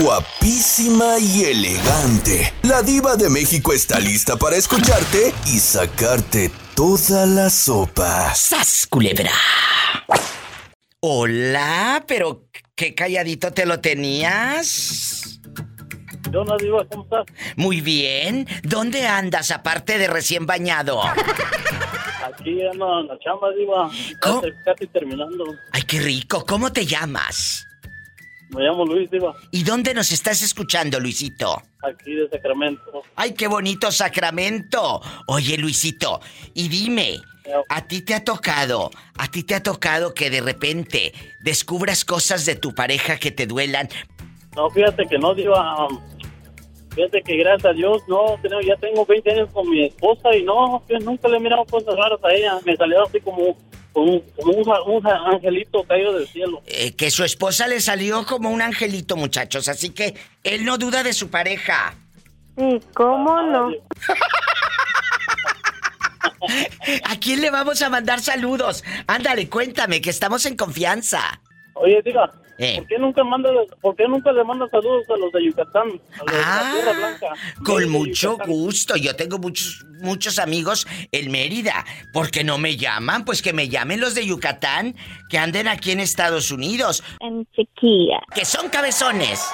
guapísima y elegante. La diva de México está lista para escucharte y sacarte toda la sopa. ¡Sas, culebra! Hola, pero qué calladito te lo tenías. Yo no digo, ¿cómo estás? Muy bien. ¿Dónde andas aparte de recién bañado? Aquí ando en la chamba, Diva. ¿Cómo? Casi, casi terminando. Ay, qué rico. ¿Cómo te llamas? Me llamo Luis, Diva. ¿Y dónde nos estás escuchando, Luisito? Aquí de Sacramento. ¡Ay, qué bonito Sacramento! Oye, Luisito, y dime, ¿a ti te ha tocado, a ti te ha tocado que de repente descubras cosas de tu pareja que te duelan? No, fíjate que no, Diva. Fíjate que gracias a Dios, no, ya tengo 20 años con mi esposa y no, nunca le he mirado cosas raras a ella. Me salió así como, un, como un, un angelito caído del cielo. Eh, que su esposa le salió como un angelito, muchachos, así que él no duda de su pareja. Sí, ¿cómo no? ¿A quién le vamos a mandar saludos? Ándale, cuéntame, que estamos en confianza. Oye, Diva, Eh. ¿por qué nunca manda, por qué nunca le manda saludos a los de Yucatán? A los de la Tierra Ah, Blanca. con mucho Yucatán. gusto. Yo tengo muchos, muchos amigos en Mérida. ¿Por qué no me llaman? Pues que me llamen los de Yucatán, que anden aquí en Estados Unidos, En chiquilla. que son cabezones.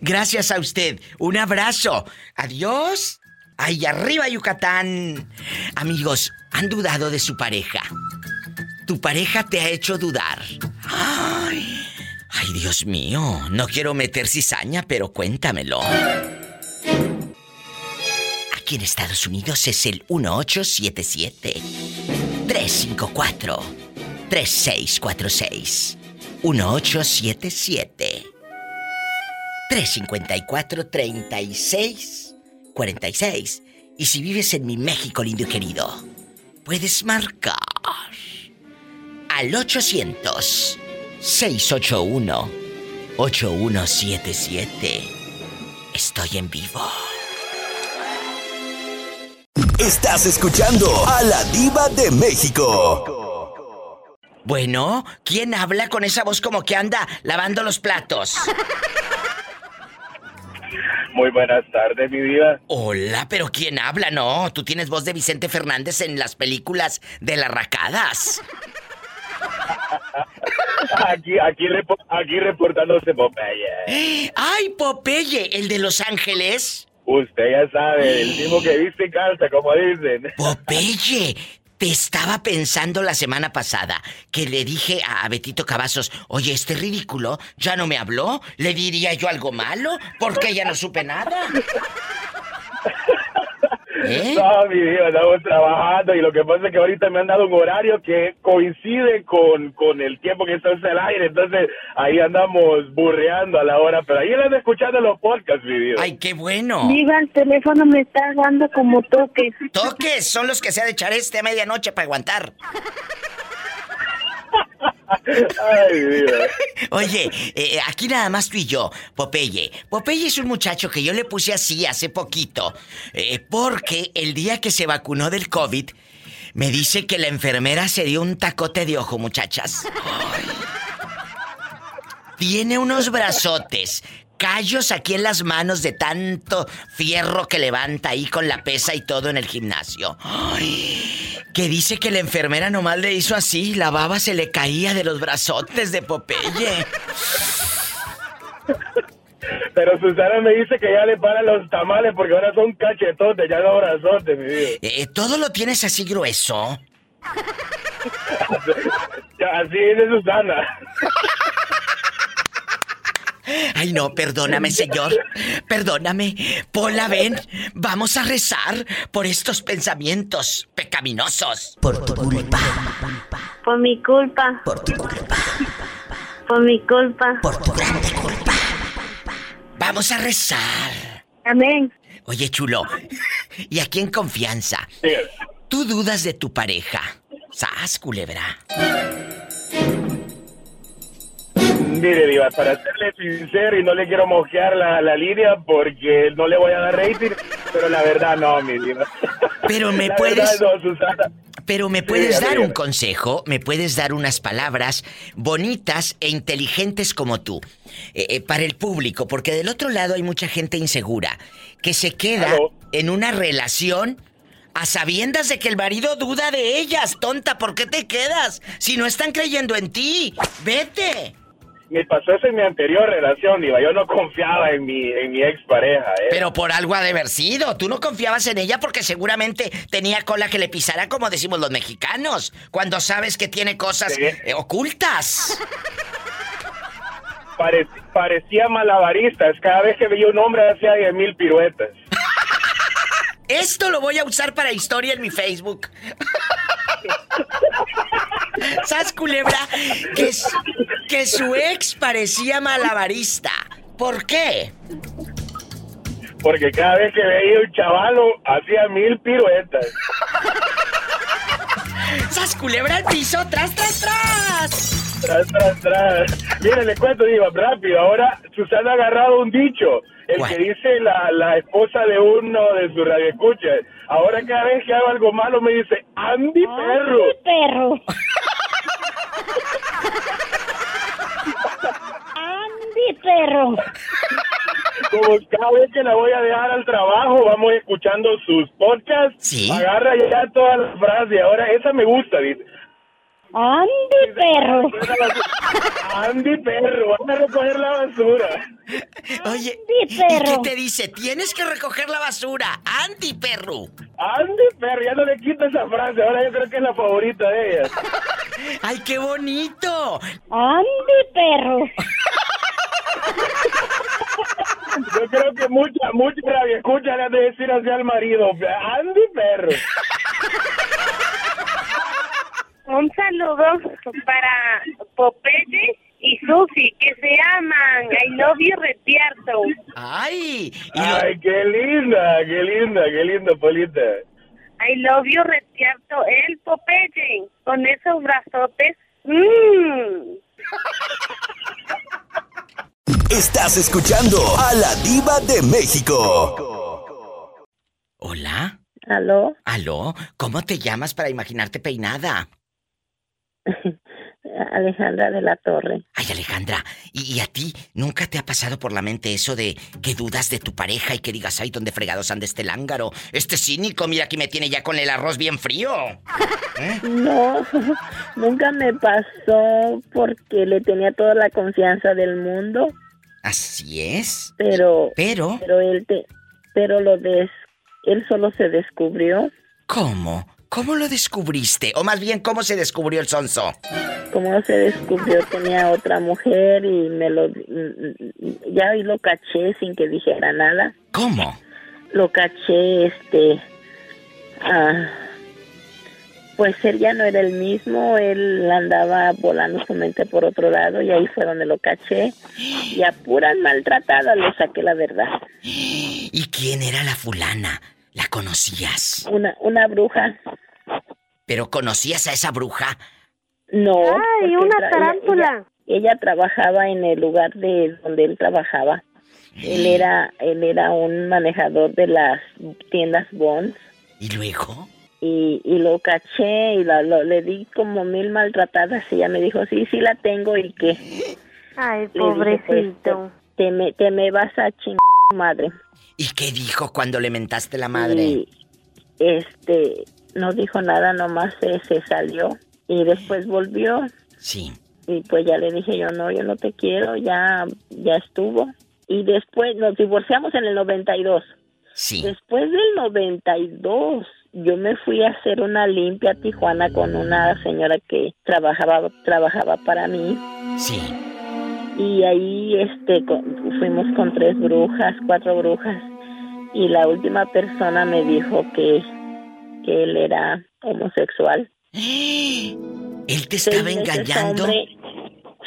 Gracias, a usted. Un abrazo. Adiós. Ahí arriba, Yucatán. Amigos, ¿han dudado de su pareja? Tu pareja te ha hecho dudar. Ay, ay, Dios mío. No quiero meter cizaña, pero cuéntamelo. Aquí en Estados Unidos es el 1877 354 3646. 1877 354-3646. Y si vives en mi México lindo y querido, puedes marcar al 800-681-8177. Estoy en vivo. Estás escuchando a la diva de México. Bueno, ¿quién habla con esa voz como que anda lavando los platos? Muy buenas tardes, mi vida. Hola, pero ¿quién habla? No, tú tienes voz de Vicente Fernández en las películas de las racadas. Aquí, aquí, aquí reportándose Popeye. ¡Ay, Popeye, el de Los Ángeles! Usted ya sabe, el mismo que viste en calza, como dicen. Popeye, te estaba pensando la semana pasada que le dije a Betito Cavazos, oye, este ridículo ya no me habló, le diría yo algo malo porque ya no supe nada. ¿Eh? No, mi vida, estamos trabajando y lo que pasa es que ahorita me han dado un horario que coincide con, con el tiempo que está en el aire, entonces ahí andamos burreando a la hora, pero ahí andan escuchando los podcasts, mi vida. Ay, qué bueno. Diva, el teléfono me está dando como toques. Toques son los que se ha de echar este a medianoche para aguantar. Ay. Oye, eh, aquí nada más tú y yo, Popeye. Popeye es un muchacho que yo le puse así hace poquito, eh, porque el día que se vacunó del COVID, me dice que la enfermera se dio un tacote de ojo, muchachas. Ay. Tiene unos brazotes, callos aquí en las manos de tanto fierro que levanta ahí con la pesa y todo en el gimnasio. Ay, que dice que la enfermera nomás le hizo así, la baba se le caía de los brazotes de Popeye. Pero Susana me dice que ya le paran los tamales porque ahora son cachetotes, ya no brazotes, mi vida. Eh, ¿Todo lo tienes así grueso? Así es Susana. Ay, no, perdóname, señor. Perdóname. Pola, ven. Vamos a rezar por estos pensamientos pecaminosos. Por tu culpa. Por mi culpa. Por tu culpa. Por mi culpa. Por tu grande culpa. Vamos a rezar. Amén. Oye, chulo. Y aquí en confianza. ¿Tú dudas de tu pareja? Sas, culebra. Mire, Diva, para serle sincero y no le quiero mojear la, la línea porque no le voy a dar rating, pero la verdad no, mi Diva. Pero me La puedes- verdad, no, Susana. Pero me puedes Sí, dar un consejo, me puedes dar unas palabras bonitas e inteligentes como tú, eh, eh, para el público, porque del otro lado hay mucha gente insegura que se queda en una relación a sabiendas de que el marido duda de ellas. Tonta, ¿por qué te quedas? Si no están creyendo en ti, vete. Me pasó eso en mi anterior relación, Diva. Yo no confiaba en mi, en mi expareja, ¿eh? Pero por algo ha de haber sido. Tú no confiabas en ella porque seguramente tenía cola que le pisara, como decimos los mexicanos, cuando sabes que tiene cosas Sí. eh, ocultas. Pare- parecía malabaristas. Cada vez que veía un hombre hacía 10 mil piruetas. Esto lo voy a usar para historia en mi Facebook. ¿Sabes, culebra? Que, su ex parecía malabarista. ¿Por qué? Porque cada vez que veía un chavalo hacía mil piruetas. ¡Sas culebra al piso! ¡Tras, tras, tras! Tras, tras, tras. Mire, le cuento, Diva, rápido. Ahora Susana ha agarrado un dicho. El ¿Cuál? que dice la, la esposa de uno de sus radioescuchas. Ahora cada vez que hago algo malo me dice, Andy perro. perro. Andy, perro. Como cada vez que la voy a dejar al trabajo, vamos escuchando sus podcasts. Sí. Agarra ya todas las frases. Ahora esa me gusta, dice. Andy, perro. Andy perro, van a recoger la basura. Oye, Andy, ¿y qué perro. te dice? Tienes que recoger la basura. Andy, perro. Andy perro, ya no le quita esa frase. Ahora yo creo que es la favorita de ella. ¡Ay, qué bonito! Andy, perro. Yo creo que mucha, mucha radio escucha le de decir así al marido. Andy perro. Un saludo para Popeye y Susi, que se aman. I love you, Retierto. ¡Ay! Ay, qué linda, qué linda, qué linda, Polita. I love you, Retierto. El Popeye, con esos brazotes. Mmm. Estás escuchando a la diva de México. ¿Hola? ¿Aló? ¿Aló? ¿Cómo te llamas para imaginarte peinada? Alejandra de la Torre. Ay, Alejandra, ¿y, y a ti nunca te ha pasado por la mente eso de que dudas de tu pareja y que digas, ay, ¿dónde fregados anda este lángaro? Este cínico, mira que me tiene ya con el arroz bien frío. No, nunca me pasó porque le tenía toda la confianza del mundo, Así es. pero Pero, pero él te pero lo des él solo se descubrió ¿cómo? ¿Cómo lo descubriste? O más bien, ¿cómo se descubrió el sonso? como se descubrió tenía otra mujer y me lo ya hoy lo caché sin que dijera nada ¿Cómo? lo caché este ah, pues él ya no era el mismo él andaba volando su mente por otro lado y ahí fue donde lo caché y a puras maltratadas le saqué la verdad ¿Y quién era la fulana? ¿La conocías? una una bruja ¿Pero conocías a esa bruja? no ¡Ay, una ella- tarántula! ella, ella trabajaba en el lugar de donde él trabajaba él era él era un manejador de las tiendas Bonds ¿Y luego? y, y lo caché y la- lo- le di como mil maltratadas y ella me dijo, sí, sí la tengo y que Ay, dije, pues, te, me, te me vas a chingar madre. ¿Y qué dijo cuando le mentaste la madre? Y este, no dijo nada, nomás se, se salió y después volvió Sí. y pues ya le dije yo, no, yo no te quiero, ya, ya estuvo. Y después nos divorciamos en el 92. Sí. Después del 92, yo me fui a hacer una limpia a Tijuana con una señora que trabajaba trabajaba para mí Sí. Y ahí este fuimos con tres brujas, cuatro brujas y la última persona me dijo que que él era homosexual. ¿Él te estaba engañando? hombre,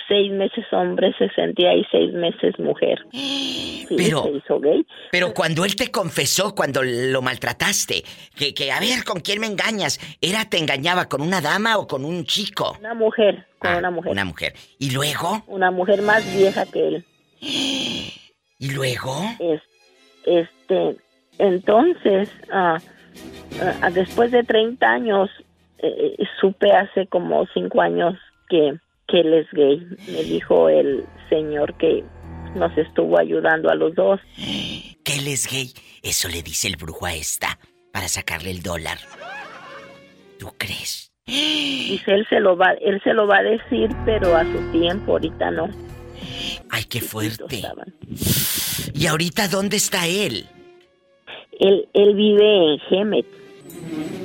seis meses hombre se sentía y seis meses mujer. Sí, Pero- se hizo gay. Pero cuando él te confesó, cuando lo maltrataste, que, que a ver, ¿con quién me engañas? ¿Era, te engañaba con una dama o con un chico? Una mujer, con Ah, una mujer. Una mujer. ¿Y luego? una mujer más vieja que él. ¿Y luego? Es, este, entonces, ah, ah, después de 30 años, eh, supe hace como cinco años que, que él es gay. Me dijo el señor que nos estuvo ayudando a los dos. Que él es gay. Eso le dice el brujo a esta para sacarle el dólar. ¿Tú crees? Dice él se lo va, él se lo va a decir, pero a su tiempo, ahorita no. Ay, qué fuerte. ¿Y ahorita dónde está él? Él, él vive en Gemet.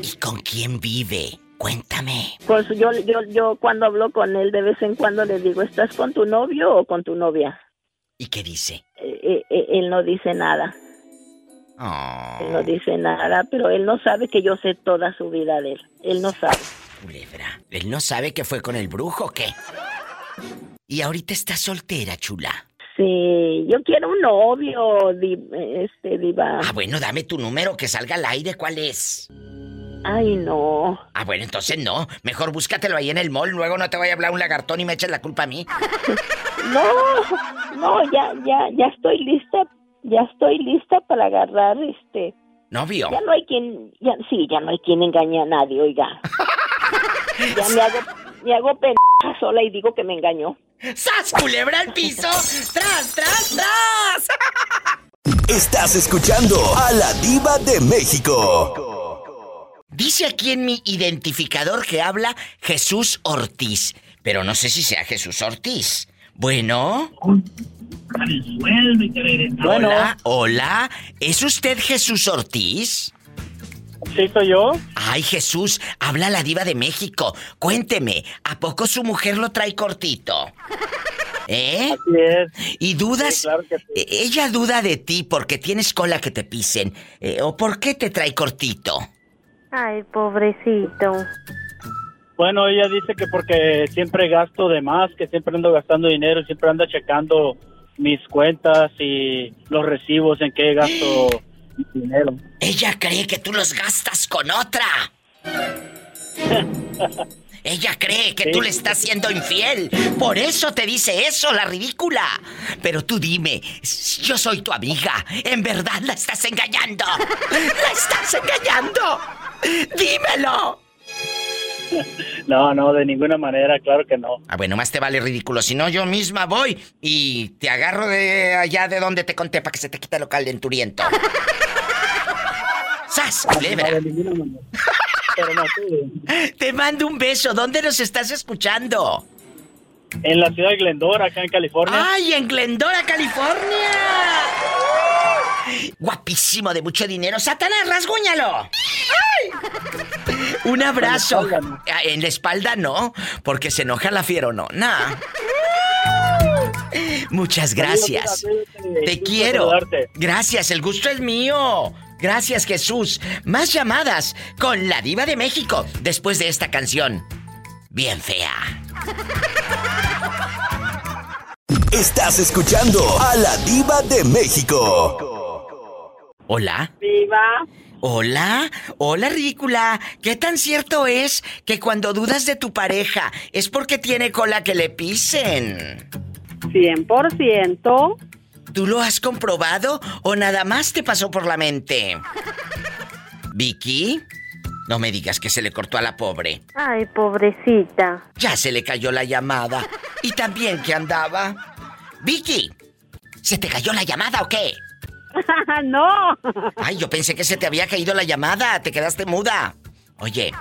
¿Y con quién vive? Cuéntame. Pues yo, yo, yo cuando hablo con él de vez en cuando le digo, ¿estás con tu novio o con tu novia? ¿Y qué dice? Eh, eh, eh, él no dice nada. Oh. Él no dice nada, pero él no sabe que yo sé toda su vida de él. Él no sabe. Culebra. Él no sabe que fue con el brujo, ¿o ¿qué? Y ahorita está soltera, chula. Sí, yo quiero un novio, este, diva. Ah, bueno, dame tu número que salga al aire, ¿cuál es? Ay, no. Ah, bueno, entonces no. Mejor búscatelo ahí en el mall, luego no te vaya a hablar un lagartón y me eches la culpa a mí. no, no, ya, ya, ya estoy lista, ya estoy lista para agarrar este. Novio. Ya no hay quien, ya, sí, ya no hay quien engañe a nadie, oiga. ya me hago, me hago pendeja sola y digo que me engañó. ¡Sas, culebra al piso! ¡Tras, tras, tras! Estás escuchando a la diva de México. Dice aquí en mi identificador que habla Jesús Ortiz, pero no sé si sea Jesús Ortiz. Bueno. Hola, hola. ¿Es usted Jesús Ortiz? Sí, soy yo. Ay, Jesús, habla la diva de México. Cuénteme, ¿a poco su mujer lo trae cortito? ¿Eh? Así es. ¿Y dudas? claro que sí. E- Ella duda de ti porque tienes cola que te pisen. Eh, ¿O por qué te trae cortito? Ay, pobrecito. Bueno, ella dice que porque siempre gasto de más, que siempre ando gastando dinero, siempre anda checando mis cuentas y los recibos en que gasto mi dinero. Ella cree que tú los gastas con otra. Ella cree que tú le estás siendo infiel. Por eso te dice eso, la ridícula. Pero tú dime, yo soy tu amiga. En verdad la estás engañando. ¡La estás engañando! ¡Dímelo! No, no, de ninguna manera, claro que no. Ah, bueno, más te vale ridículo. Si no, yo misma voy y te agarro de allá de donde te conté para que se te quite lo calenturiento. ¡Sas, culebra! No, de ninguna manera. Pero no, sí. Te mando un beso. ¿Dónde nos estás escuchando? En la ciudad de Glendora, acá en California. ¡Ay, en Glendora, California! Guapísimo, de mucho dinero. ¡Satanás, rasguñalo! ¡Ay! Un abrazo. En la espalda, no. Ah, En la espalda no, porque se enoja la fiera o no. Nah. Muchas gracias. Te quiero. Gracias, el gusto es mío. Gracias, Jesús. Más llamadas con la diva de México después de esta canción. Bien fea. Estás escuchando a la diva de México. Hola. Viva. Hola, hola ridícula. ¿Qué tan cierto es que cuando dudas de tu pareja es porque tiene cola que le pisen? 100%. ¿Tú lo has comprobado o nada más te pasó por la mente? Vicky, no me digas que se le cortó a la pobre. Ay, pobrecita. Ya se le cayó la llamada. Y también que andaba. Vicky, ¿se te cayó la llamada o qué? no. Ay, yo pensé que se te había caído la llamada. Te quedaste muda. Oye,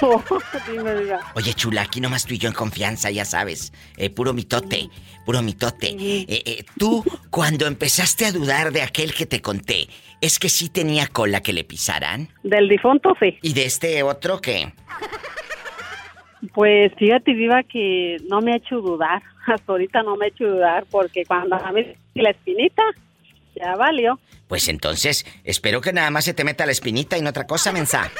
No. Oye, chula, aquí nomás tú y yo en confianza, ya sabes. Eh, puro mitote, puro mitote. Eh, eh, tú, cuando empezaste a dudar de aquel que te conté, ¿es que sí tenía cola que le pisaran? Del difunto, sí. ¿Y de este otro qué? Pues fíjate, Viva, que no me ha hecho dudar. Hasta ahorita no me ha hecho dudar porque cuando a mí la espinita, ya valió. Pues entonces, espero que nada más se te meta la espinita y no otra cosa, mensa.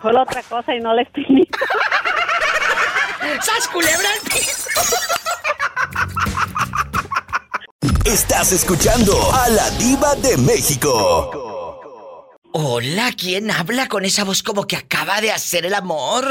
Fue la otra cosa y no la espinita. ¡Sas, culebra! Estás escuchando a la diva de México. Hola, ¿quién habla con esa voz como que acaba de hacer el amor?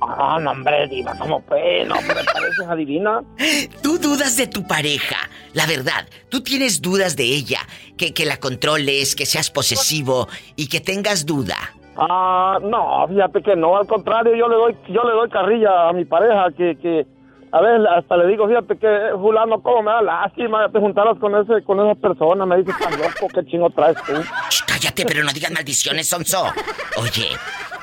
Ah, no, hombre, diva, ¿cómo pues? No, hombre, pareces adivina. Tú dudas de tu pareja, la verdad. Tú tienes dudas de ella, que, que la controles, que seas posesivo y que tengas duda. Ah, no, fíjate que no, al contrario, yo le doy, yo le doy carrilla a mi pareja que, que a ver, hasta le digo, fíjate que eh, fulano, cómo me da lástima, te juntaras con ese, con esa persona, me dice, tan loco, qué chingo traes tú. Shh, cállate, pero no digas maldiciones, Sonso. Oye,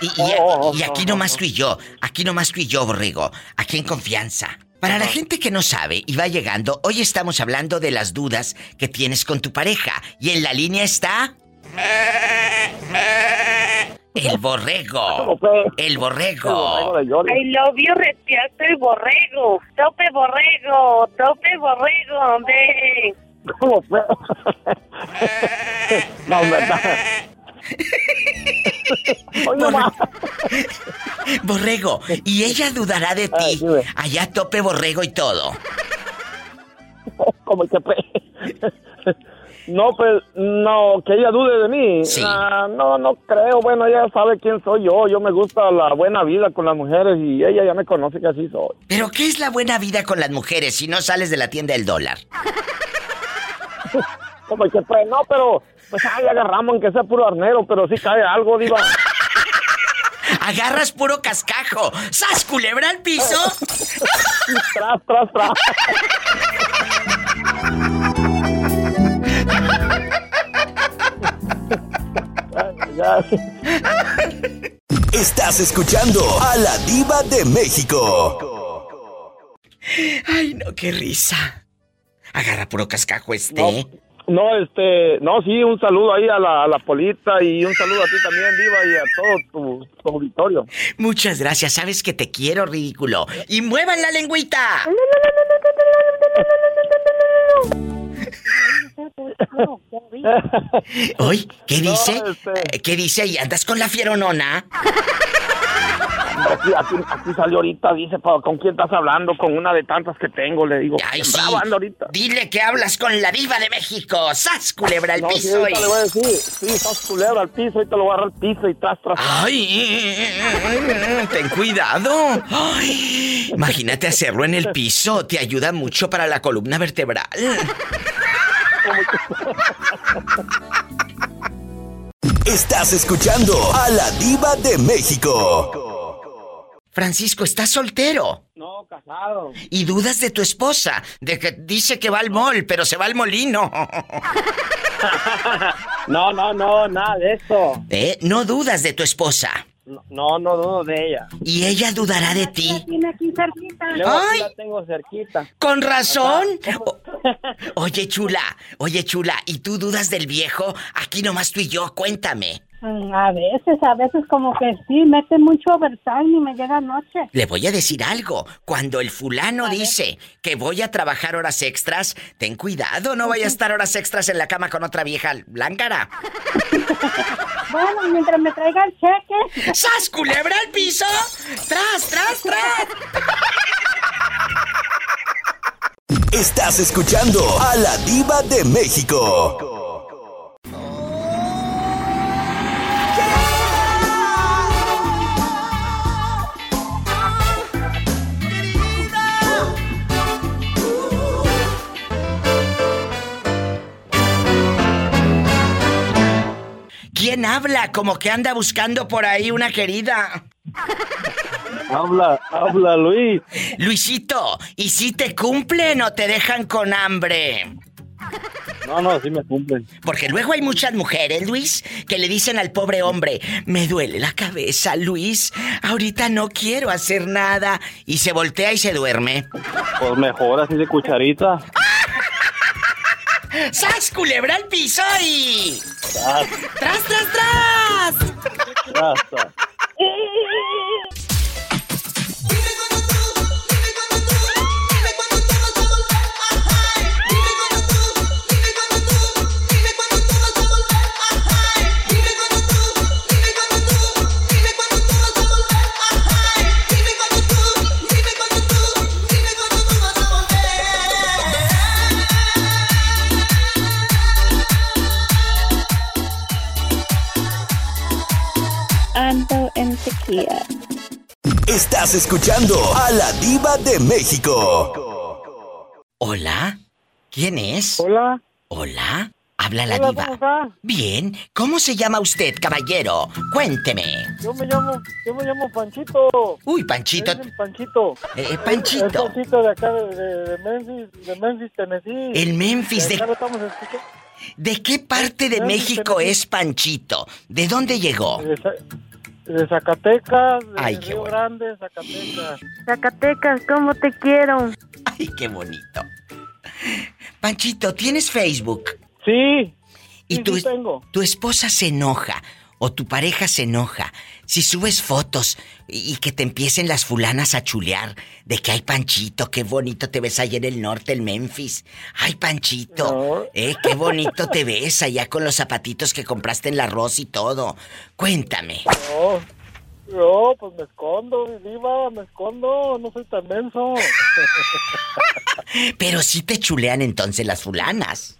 y, y- Oh, oh, y aquí oh, nomás tú y yo, aquí nomás tú y yo, Borrego, aquí en confianza. Para la gente que no sabe y va llegando, hoy estamos hablando de las dudas que tienes con tu pareja. Y en la línea está... El borrego. El borrego. I love you, respiato y borrego. Tope borrego, tope borrego, ve. ¿Cómo fue? no, verdad. Oye, ma. Borrego, y ella dudará de ti. Allá tope borrego y todo. como que no pues no que ella dude de mí Sí. Ah, no no creo bueno ella sabe quién soy yo yo me gusta la buena vida con las mujeres y ella ya me conoce que así soy Pero ¿qué es la buena vida con las mujeres si no sales de la tienda del dólar? como que pues no pero pues ahí agarramos aunque sea puro arnero pero sí cae algo diva Agarras puro cascajo. ¡Sas, culebra al piso! tras tras tras Estás escuchando a la diva de México. Ay, no, qué risa. Agarra puro cascajo este. No, no, este, no, sí, un saludo ahí a la, a la Polita y un saludo a ti también, Diva, y a todo tu, tu auditorio. Muchas gracias, sabes que te quiero, ridículo. Y muevan la lengüita. Hoy, ¿qué No, dice? este- Eh, ¿Qué dice? ¿Y andas con la fieronona? Aquí, aquí, aquí salió ahorita, dice, ¿con quién estás hablando? Con una de tantas que tengo, le digo. Ay, sí. ahorita. Dile que hablas con la diva de México. ¡Sas, culebra al No, sí, piso! ahorita y- le voy a decir, sí, estás culebra al piso, ahorita lo voy a agarrar al piso y tras, tras. ¡Ay! ¡Ten cuidado! Ay, imagínate hacerlo en el piso. Te ayuda mucho para la columna vertebral. Estás escuchando a la diva de México. Francisco, ¿estás soltero? No, casado. Y dudas de tu esposa, de que dice que va al mall, pero se va al molino. No, no, no, nada de eso. ¿Eh? No dudas de tu esposa. No, no dudo de ella. Y ella dudará de ti. Tiene aquí cerquita. Luego Ay. la tengo cerquita. Con razón. O- oye, chula, oye, chula, ¿y tú dudas del viejo? Aquí nomás tú y yo, cuéntame. Mm, A veces, a veces como que sí, mete mucho overtime y me llega anoche. Le voy a decir algo. Cuando el fulano dice que voy a trabajar horas extras, ten cuidado, no vaya a estar horas extras en la cama con otra vieja lángara. Bueno, mientras me traiga el cheque. ¡Sas, culebra al piso! ¡Tras, tras, tras! Estás escuchando a la diva de México. ¿Quién habla? Como que anda buscando por ahí una querida. Habla, habla, Luis. Luisito, ¿y si te cumplen o te dejan con hambre? No, no, sí me cumplen. Porque luego hay muchas mujeres, Luis, que le dicen al pobre hombre, me duele la cabeza, Luis, ahorita no quiero hacer nada. Y se voltea y se duerme. Pues mejor así de cucharita. ¡Sas, culebra al piso y... Ah, ¡Tras, tras, tras! Estás escuchando a la diva de México. ¿Hola? ¿Quién es? Hola, ¿Hola? Habla la Hola, diva. ¿cómo está? Bien. ¿Cómo se llama usted, caballero? Cuénteme. Yo me llamo, yo me llamo Panchito. Uy, Panchito. Panchito. Eh, Es Panchito. Panchito de acá de, de- de Memphis, de Memphis, Tennessee. El Memphis de... acá lo estamos escuchando. ¿De qué parte de Memphis, México Tennessee. es Panchito? ¿De dónde llegó? De, Za- de Zacatecas, de Ay, qué Río bueno. Grande, Zacatecas. Zacatecas, ¿cómo te quiero? Ay, qué bonito. Panchito, ¿tienes Facebook? Sí, Y sí, tu, sí tengo. tu esposa se enoja o tu pareja se enoja si subes fotos y, que te empiecen las fulanas a chulear de que hay Panchito, qué bonito te ves allá en el norte, en Memphis. Ay, Panchito, No. eh, qué bonito te ves allá con los zapatitos que compraste en la arroz y todo. Cuéntame. No, no, pues me escondo, diva, me escondo, no soy tan menso. Pero sí te chulean entonces las fulanas.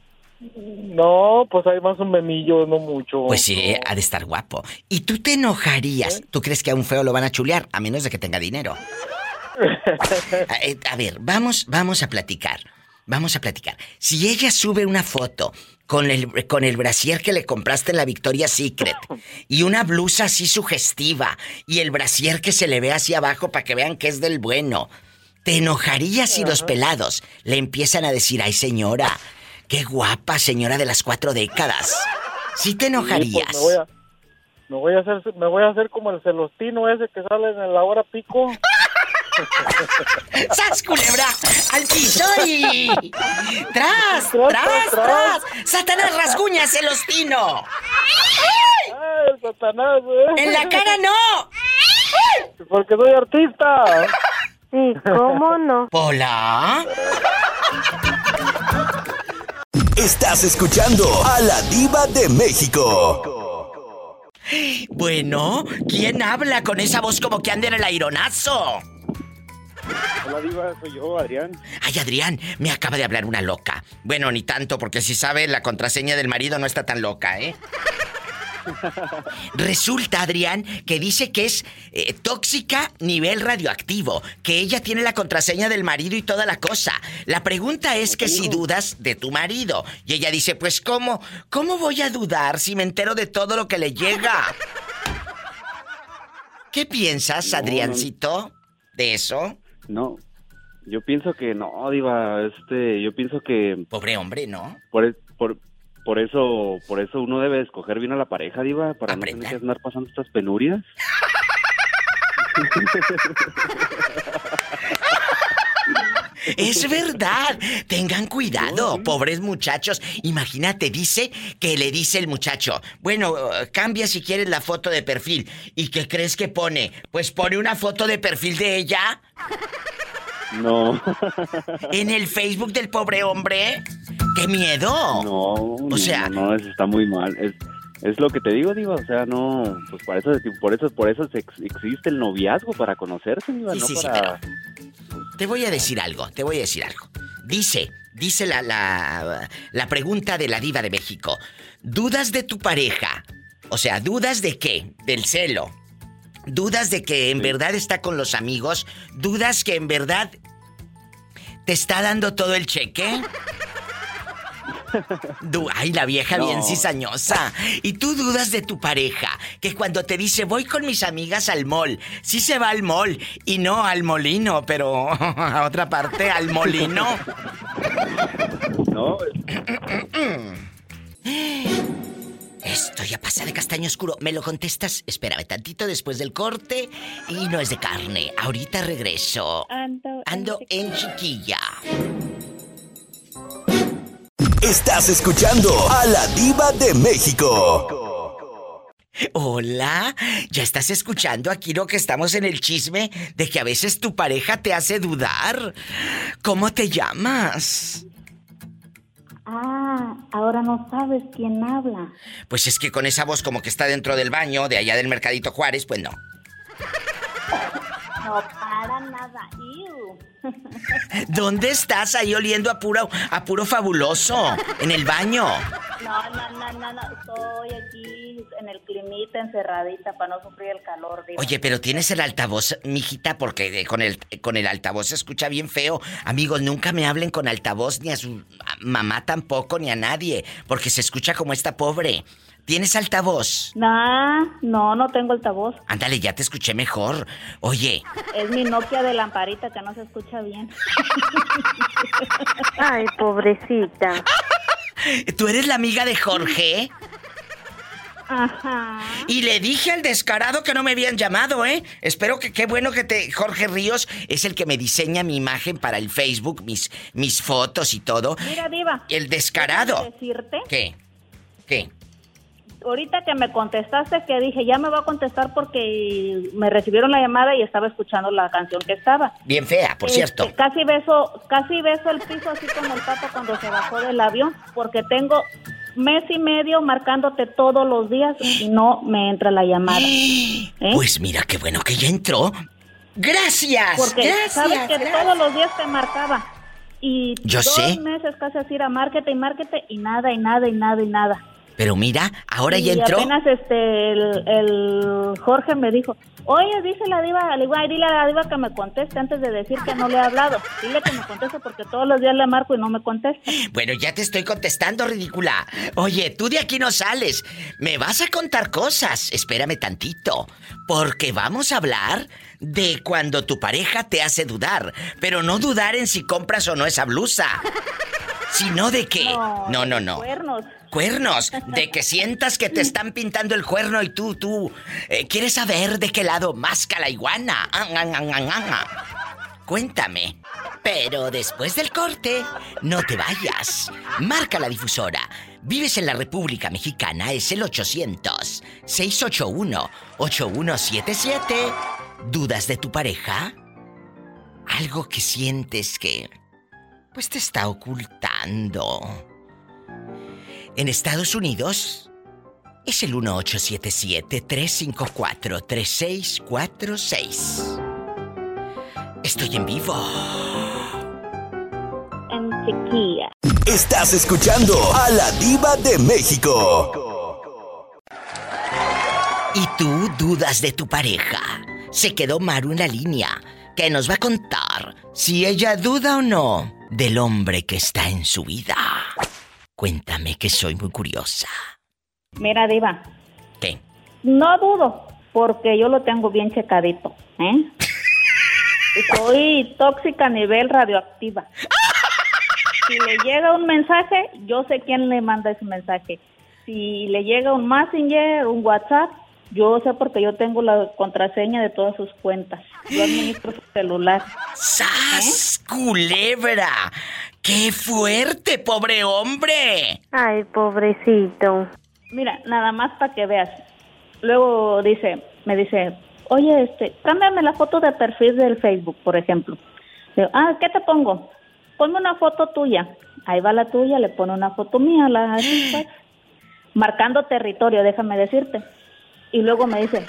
No, pues hay más un memillo, no mucho. Pues sí, ha de estar guapo. ¿Y tú te enojarías? ¿Tú crees que a un feo lo van a chulear? A menos de que tenga dinero. A, eh, a ver, vamos, vamos a platicar. Vamos a platicar. Si ella sube una foto con el, con el brasier que le compraste en la Victoria's Secret y una blusa así sugestiva y el brasier que se le ve hacia abajo para que vean que es del bueno, ¿te enojarías si los pelados le empiezan a decir, ay señora, qué guapa señora de las cuatro décadas? ¿Sí te Sí, enojarías? pues me voy a, me voy a hacer, me voy a hacer como el celostino ese que sale en la hora pico. ¡Sas, culebra! ¡Al piso y... ¡Tras, tras, Tras, tras! tras, ¡Satanás rasguña, celostino! ¡Ay, Satanás, eh! ¡En la cara no! Porque soy artista. Sí, ¿cómo no? ¿Hola? Estás escuchando a la diva de México. Bueno, ¿quién habla con esa voz como que anda en el aironazo? Hola, Diva, soy yo, Adrián. Ay, Adrián, me acaba de hablar una loca. Bueno, ni tanto, porque si sabe, la contraseña del marido no está tan loca, ¿eh? Resulta, Adrián, que dice que es eh, tóxica nivel radioactivo, que ella tiene la contraseña del marido y toda la cosa. La pregunta es que si dudas de tu marido. Y ella dice, pues ¿cómo? ¿Cómo voy a dudar si me entero de todo lo que le llega? ¿Qué piensas. Adriancito, de eso? No, yo pienso que no, Diva, este, yo pienso que Pobre hombre, ¿no? por, por, por eso, por eso uno debe escoger bien a la pareja, Diva, para no tener que andar pasando estas penurias. Es verdad. Tengan cuidado, pobres muchachos. Imagínate, dice que le dice el muchacho, bueno, eh, cambia si quieres la foto de perfil. ¿Y qué crees que pone? Pues pone una foto de perfil de ella No, en el Facebook del pobre hombre. ¡Qué miedo! no, no, sea- no, no, eso está muy mal. Es, es lo que te digo, Diva, o sea, no, pues para eso, por eso, por eso existe el noviazgo, para conocerse, Diva, Sí, no sí, sí. Te voy a decir algo, te voy a decir algo. Dice, dice la, la, la pregunta de la diva de México. ¿Dudas de tu pareja? O sea, ¿dudas de qué? Del celo. ¿Dudas de que en verdad está con los amigos? ¿Dudas que en verdad te está dando todo el cheque? Du- Ay, la vieja No. bien cizañosa. Y tú dudas de tu pareja, que cuando te dice voy con mis amigas al mall, sí se va al mall y no al molino, pero a otra parte al molino. No, Esto ya pasa de castaño oscuro. ¿Me lo contestas? Espérame tantito después del corte y no es de carne. Ahorita regreso. Ando, Ando en chiquilla. Estás escuchando a la diva de México. Hola, ¿ya estás escuchando aquí lo que estamos en el chisme de que a veces tu pareja te hace dudar? ¿Cómo te llamas? Ah, ahora no sabes quién habla. Pues es que con esa voz como que está dentro del baño de allá del Mercadito Juárez, pues no. No, para nada. Iu. ¿Dónde estás ahí oliendo a puro, a puro fabuloso? ¿En el baño? No, no, no, no, no. Estoy aquí en el climita encerradita para no sufrir el calor. Oye, pero tienes el altavoz, mijita, porque eh, con el, con el altavoz se escucha bien feo. Amigos, nunca me hablen con altavoz ni a su mamá tampoco, ni a nadie, porque se escucha como esta pobre. ¿Tienes altavoz? Nah, no, no tengo altavoz. Ándale, ya te escuché mejor. Oye. Es mi Nokia de lamparita que no se escucha bien. Ay, pobrecita. ¿Tú eres la amiga de Jorge? Ajá. Y le dije al descarado que no me habían llamado, ¿eh? Espero que qué bueno que te. Jorge Ríos es el que me diseña mi imagen para el Facebook, mis, mis fotos y todo. Mira, Diva. El descarado. decirte? ¿Qué? ¿Qué? Ahorita que me contestaste, que dije, ya me va a contestar porque me recibieron la llamada y estaba escuchando la canción que estaba. Bien fea, por Este, cierto. Casi beso, casi beso el piso así como el pato cuando se bajó del avión, porque tengo mes y medio marcándote todos los días y no me entra la llamada. ¿Eh? Pues mira, qué bueno que ya entró. Gracias. Porque gracias, sabes que gracias. todos los días te marcaba. Y Yo dos sé. meses casi así era márquete y márquete y nada y nada y nada y nada. Pero mira, ahora ya entró. apenas este el, el Jorge me dijo, oye, dice la diva, le digo, "Ay, dile a la diva que me conteste antes de decir que no le he hablado. Dile que me conteste porque todos los días le marco y no me contesta. Bueno, ya te estoy contestando, ridícula. Oye, tú de aquí no sales. Me vas a contar cosas. Espérame tantito. Porque vamos a hablar de cuando tu pareja te hace dudar. Pero no dudar en si compras o no esa blusa. Sino de que... No, no, no. Cuernos. Cuernos, de que sientas que te están pintando el cuerno y tú, tú, eh, quieres saber de qué lado masca la iguana. Ah, ah, ah. Cuéntame. Pero después del corte, no te vayas. Marca la difusora. Vives en la República Mexicana, es el 800-681-8177. ¿Dudas de tu pareja? Algo que sientes que... Pues te está ocultando. En Estados Unidos es el 1877-354-3646. Estoy en vivo. En chiquilla. Estás escuchando a la diva de México. ¿Y tú dudas de tu pareja? Se quedó Maru en la línea, que nos va a contar si ella duda o no del hombre que está en su vida. Cuéntame que soy muy curiosa. Mira, diva. ¿Qué? No dudo, porque yo lo tengo bien checadito, ¿eh? Soy tóxica a nivel radioactiva. Si le llega un mensaje, yo sé quién le manda ese mensaje. Si le llega un Messenger, un WhatsApp, yo sé porque yo tengo la contraseña de todas sus cuentas. Yo administro su celular. ¡Sas! ¡Culebra! ¡Qué fuerte, pobre hombre! Ay, pobrecito. Mira, nada más para que veas. Luego dice, me dice, oye, este, cámbiame la foto de perfil del Facebook, por ejemplo. Digo, ah, ¿qué te pongo? Ponme una foto tuya. Ahí va la tuya, le pone una foto mía, la pues. marcando territorio, déjame decirte. Y luego me dice,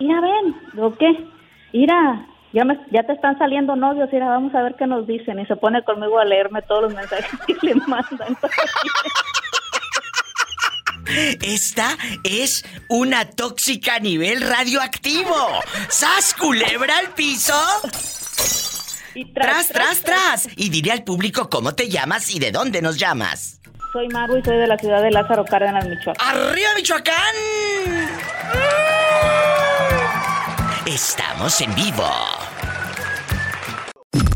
mira, ven, digo, ¿qué? Mira, ya, me, ya te están saliendo novios, mira, vamos a ver qué nos dicen. Y se pone conmigo a leerme todos los mensajes que le mandan. Esta es una tóxica a nivel radioactivo. ¡Sas, culebra al piso! tras, tras, tras. Y diré al público cómo te llamas y de dónde nos llamas. Soy Maru y soy de la ciudad de Lázaro Cárdenas, Michoacán. ¡Arriba, Michoacán! Estamos en vivo.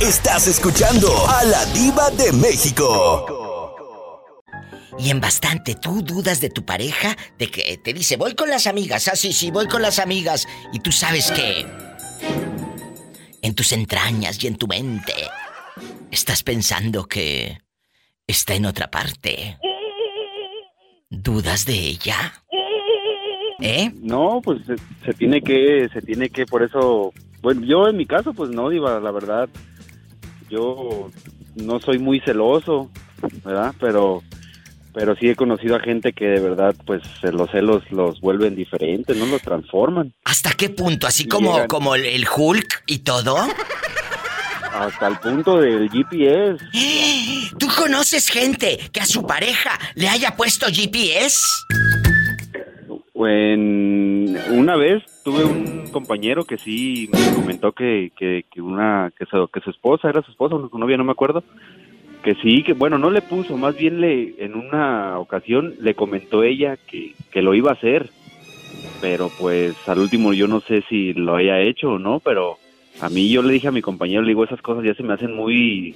Estás escuchando a la diva de México. Y en bastante, tú dudas de tu pareja, de que te dice, voy con las amigas, ah, sí, sí, voy con las amigas. Y tú sabes que en tus entrañas y en tu mente estás pensando que está en otra parte. ¿Dudas de ella? ¿Eh? No, pues se, se tiene que, se tiene que, por eso, bueno, yo en mi caso, pues no, Diva, la verdad, yo no soy muy celoso, ¿verdad? Pero, pero sí he conocido a gente que de verdad, pues los celos los vuelven diferentes, no los transforman. ¿Hasta qué punto? ¿Así como, llegan- como el, el Hulk y todo? Hasta el punto del GPS. ¿Tú conoces gente que a su pareja le haya puesto GPS? En, una vez tuve un compañero que sí me comentó que, que, una que su, que su esposa era su esposa o su novia no me acuerdo que sí, que bueno, no le puso, más bien le, en una ocasión le comentó ella que, que lo iba a hacer, pero pues al último yo no sé si lo haya hecho o no, pero a mí yo le dije a mi compañero, le digo, esas cosas ya se me hacen muy,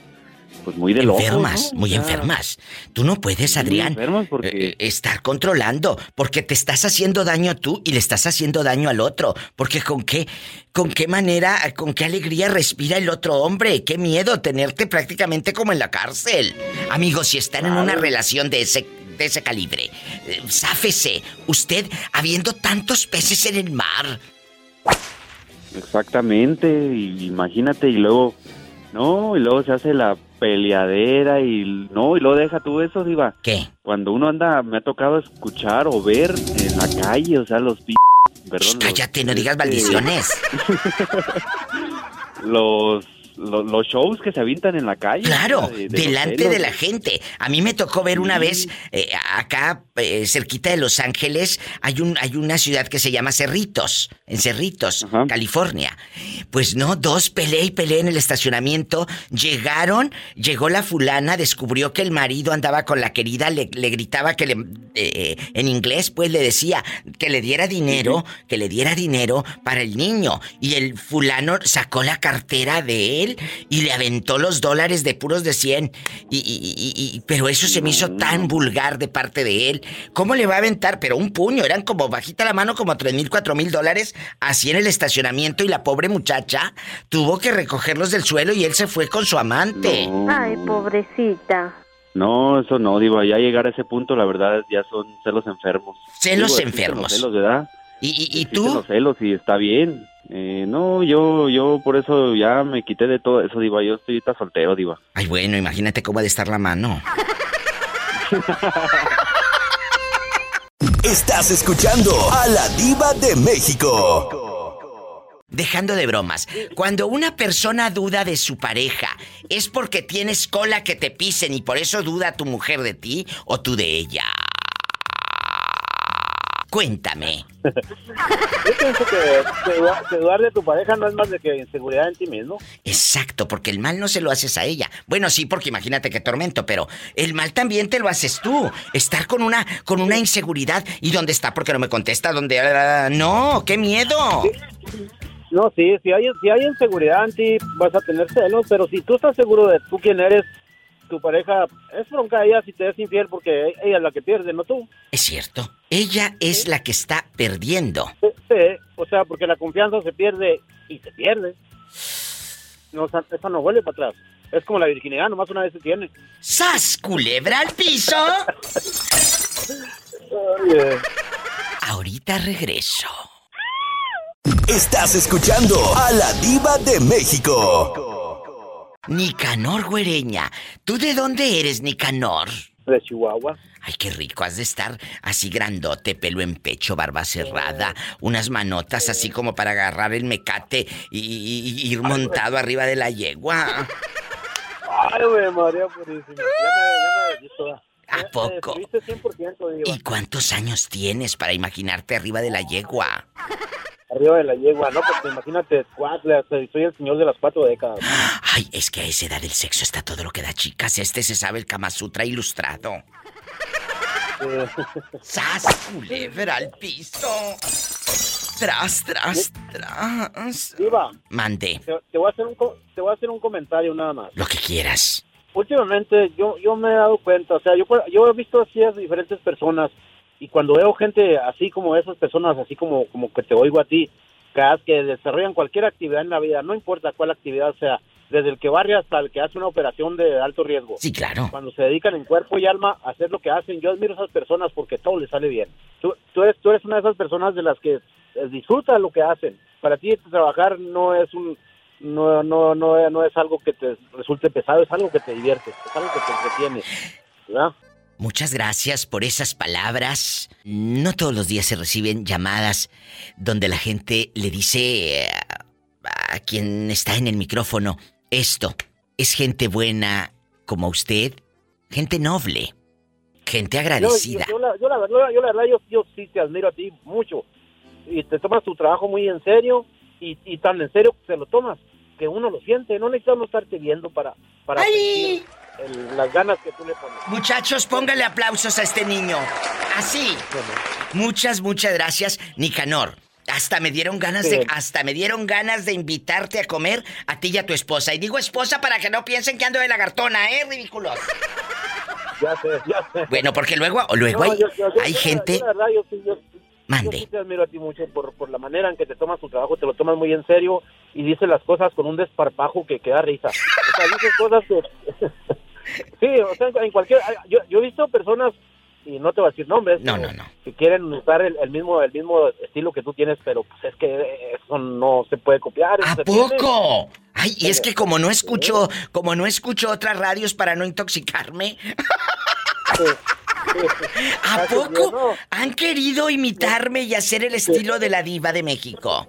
pues muy de locos, enfermas, ¿no? muy enfermas. Tú no puedes, Adrián, porque- eh, estar controlando, porque te estás haciendo daño tú y le estás haciendo daño al otro. Porque con qué, con qué manera, con qué alegría respira el otro hombre. Qué miedo tenerte prácticamente como en la cárcel. Amigos, si están en una relación de ese, de ese calibre, eh, záfese. Usted habiendo tantos peces en el mar. Exactamente, imagínate, y luego, no, y luego se hace la peleadera y no, y luego deja tú eso, Diva. ¿Qué? Cuando uno anda, me ha tocado escuchar o ver en la calle, o sea, los p... Perdón, Cállate, no digas maldiciones. los, los, los shows que se avientan en la calle. Claro, de- de delante de la gente. A mí me tocó ver una vez eh, acá eh, cerquita de Los Ángeles hay un hay una ciudad que se llama Cerritos, en Cerritos, California. Pues no, dos peleé y peleé en el estacionamiento. Llegaron, llegó la fulana, descubrió que el marido andaba con la querida, le, le gritaba que le eh, en inglés pues le decía que le diera dinero, que le diera dinero para el niño y el fulano sacó la cartera de él y le aventó los dólares de puros de 100 y, y- y- y- pero eso se me hizo tan vulgar de parte de él. ¿Cómo le va a aventar? Pero un puño, eran como bajita la mano como tres mil, cuatro mil dólares así en el estacionamiento y la pobre muchacha tuvo que recogerlos del suelo y él se fue con su amante. Ay, pobrecita. No, eso no, Diva, ya llegar a ese punto, la verdad, ya son celos enfermos. Celos enfermos. Los celos, ¿verdad? ¿Y, y, tú? los celos y está bien. Eh, no, yo, yo por eso ya me quité de todo eso, Diva. Yo estoy ahorita soltero, Diva. Ay, bueno, imagínate cómo ha de estar la mano. Estás escuchando a la diva de México. Dejando de bromas, cuando una persona duda de su pareja, ¿es porque tienes cola que te pisen y por eso duda tu mujer de ti o tú de ella? Cuéntame. Yo pienso que, que dudar- de tu pareja no es más de que inseguridad en ti mismo. Exacto, porque el mal no se lo haces a ella. Bueno, sí, porque imagínate qué tormento, pero el mal también te lo haces tú. Estar con una con una inseguridad y dónde está porque no me contesta, dónde no, qué miedo. No, sí, si hay, si hay inseguridad en ti, vas a tener celos, pero si tú estás seguro de tú quién eres, tu pareja, es bronca ella si te es infiel porque ella es la que pierde, no tú. Es cierto. Ella es la que está perdiendo. Sí, sí, o sea, porque la confianza se pierde y se pierde. No, esa no vuelve para atrás. Es como la virginidad, nomás una vez se tiene. ¡Sas, culebra al piso! Oye. Ahorita regreso. Estás escuchando a la diva de México. Nicanor Güereña, ¿tú de dónde eres, Nicanor? De Chihuahua. Ay, qué rico, has de estar así grandote, pelo en pecho, barba cerrada, unas manotas así como para agarrar el mecate y, y- y ir montado arriba de la yegua. Ay, güey, María Purísima. Ya me, ya. ¿A poco? Me describiste 100%, diva. ¿Y cuántos años tienes para imaginarte arriba de la yegua? Arriba de la yegua, ¿no? Porque imagínate, cuatro, soy el señor de las cuatro décadas. Ay, es que a esa edad del sexo está todo lo que da chicas. Este se sabe el Kama Sutra ilustrado. ¡Sas, culebra al piso! Tras, tras, tras. Diva, Mande, te, te voy a hacer un, te voy a hacer un comentario nada más. lo que quieras. Últimamente yo, yo me he dado cuenta, o sea, yo, yo he visto así a diferentes personas y cuando veo gente así como esas personas, así como, como que te oigo a ti, que desarrollan cualquier actividad en la vida, no importa cuál actividad sea, desde el que barre hasta el que hace una operación de alto riesgo. Sí, claro. Cuando se dedican en cuerpo y alma a hacer lo que hacen, yo admiro a esas personas porque todo les sale bien. Tú, tú, eres, tú eres una de esas personas de las que eh, disfruta lo que hacen. Para ti trabajar no es un no, no, no, no es algo que te resulte pesado, es algo que te divierte, es algo que te entretiene. ¿verdad? Muchas gracias por esas palabras. No todos los días se reciben llamadas donde la gente le dice eh, a quien está en el micrófono esto. Es gente buena como usted, gente noble, gente agradecida. Yo, yo, la, yo, la, verdad- yo la verdad, yo, yo sí te admiro a ti mucho. Y te tomas tu trabajo muy en serio y, y tan en serio que te lo tomas, que uno lo siente. No necesitamos estarte viendo para... para ¡Ay! sentir. El- las ganas que tú le pones. Muchachos, póngale aplausos a este niño. Así. Muchas, muchas gracias, Nicanor. Hasta me dieron ganas de, hasta me dieron ganas de invitarte a comer a ti y a tu esposa. Y digo esposa para que no piensen que ando de lagartona, ¿eh? Ridículos. Ya sé, ya sé. Bueno, porque luego, luego No, hay, yo- yo- yo- hay gente. yo, la verdad, yo sí- yo- Mande. Yo sí te admiro a ti mucho por, por la manera en que te tomas tu trabajo, te lo tomas muy en serio y dices las cosas con un desparpajo que, que da risa. O sea, dices cosas que... sí, o sea, en cualquier... Yo, yo he visto personas, y no te voy a decir nombres, No, no, no. que quieren usar el, el mismo el mismo estilo que tú tienes, pero pues es que eso no se puede copiar. ¿A poco? Ay, y es que como no escucho, como no escucho otras radios para no intoxicarme. ¿A poco han querido imitarme y hacer el estilo de la diva de México?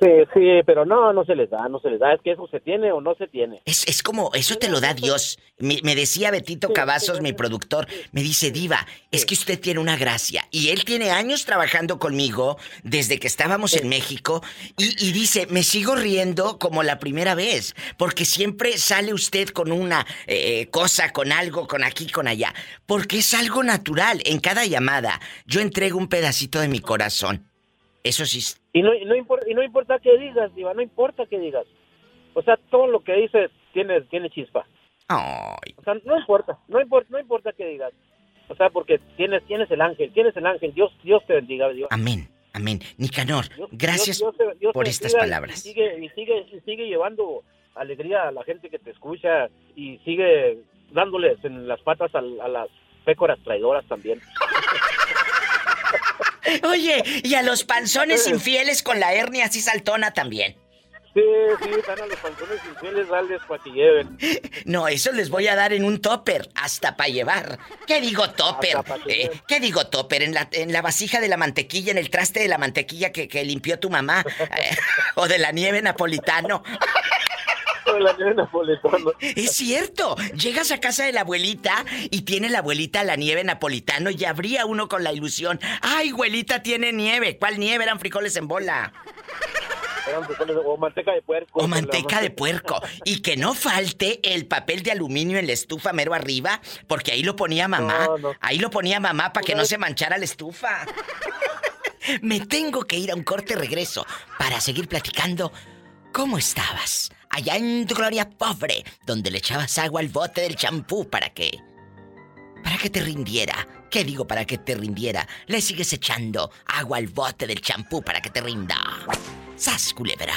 Sí, sí, pero no, no se les da, no se les da. Es que eso se tiene o no se tiene. Es, es como, eso te lo da Dios. Me, me decía Betito Cavazos, mi productor, me dice, Diva, es que usted tiene una gracia. Y él tiene años trabajando conmigo desde que estábamos en México. Y, y dice, me sigo riendo como la primera vez. Porque siempre sale usted con una eh, cosa, con algo, con aquí, con allá. Porque es algo natural. En cada llamada, yo entrego un pedacito de mi corazón. Eso sí. Y no, no, importa, y no importa qué digas, Diva, no importa qué digas. O sea, todo lo que dices tiene, tiene chispa. Ay. O sea, no importa, no importa, no importa qué digas. O sea, porque tienes, tienes el ángel, tienes el ángel. Dios, Dios te bendiga, Dios. Amén, amén. Nicanor, Dios- gracias Dios- Dios por estas bendiga y palabras. sigue, y sigue, y sigue llevando alegría a la gente que te escucha y sigue dándoles en las patas al- a, las pécoras traidoras también. Oye, y a los panzones infieles con la hernia así saltona también. Sí, sí, están a los panzones infieles, dales para que lleven. No, eso les voy a dar en un topper, hasta para llevar. ¿Qué digo topper? Eh, ¿Qué digo topper? En la, en la vasija de la mantequilla, en el traste de la mantequilla que, que limpió tu mamá. eh, o de la nieve napolitano. La nieve napolitano. Es cierto. Llegas a casa de la abuelita y tiene la abuelita la nieve napolitano y abría uno con la ilusión. ¡Ay, abuelita tiene nieve! ¿Cuál nieve? Eran frijoles en bola. Eran frijoles o manteca de puerco. O manteca de puerco. Y que no falte el papel de aluminio en la estufa mero arriba, porque ahí lo ponía mamá. No, no. Ahí lo ponía mamá para que no se manchara la estufa. Me tengo que ir a un corte regreso para seguir platicando. ¿Cómo estabas? Allá en tu gloria pobre, donde le echabas agua al bote del champú para que. para que te rindiera. ¿Qué digo para que te rindiera? Le sigues echando agua al bote del champú para que te rinda. ¡Sas, culebra!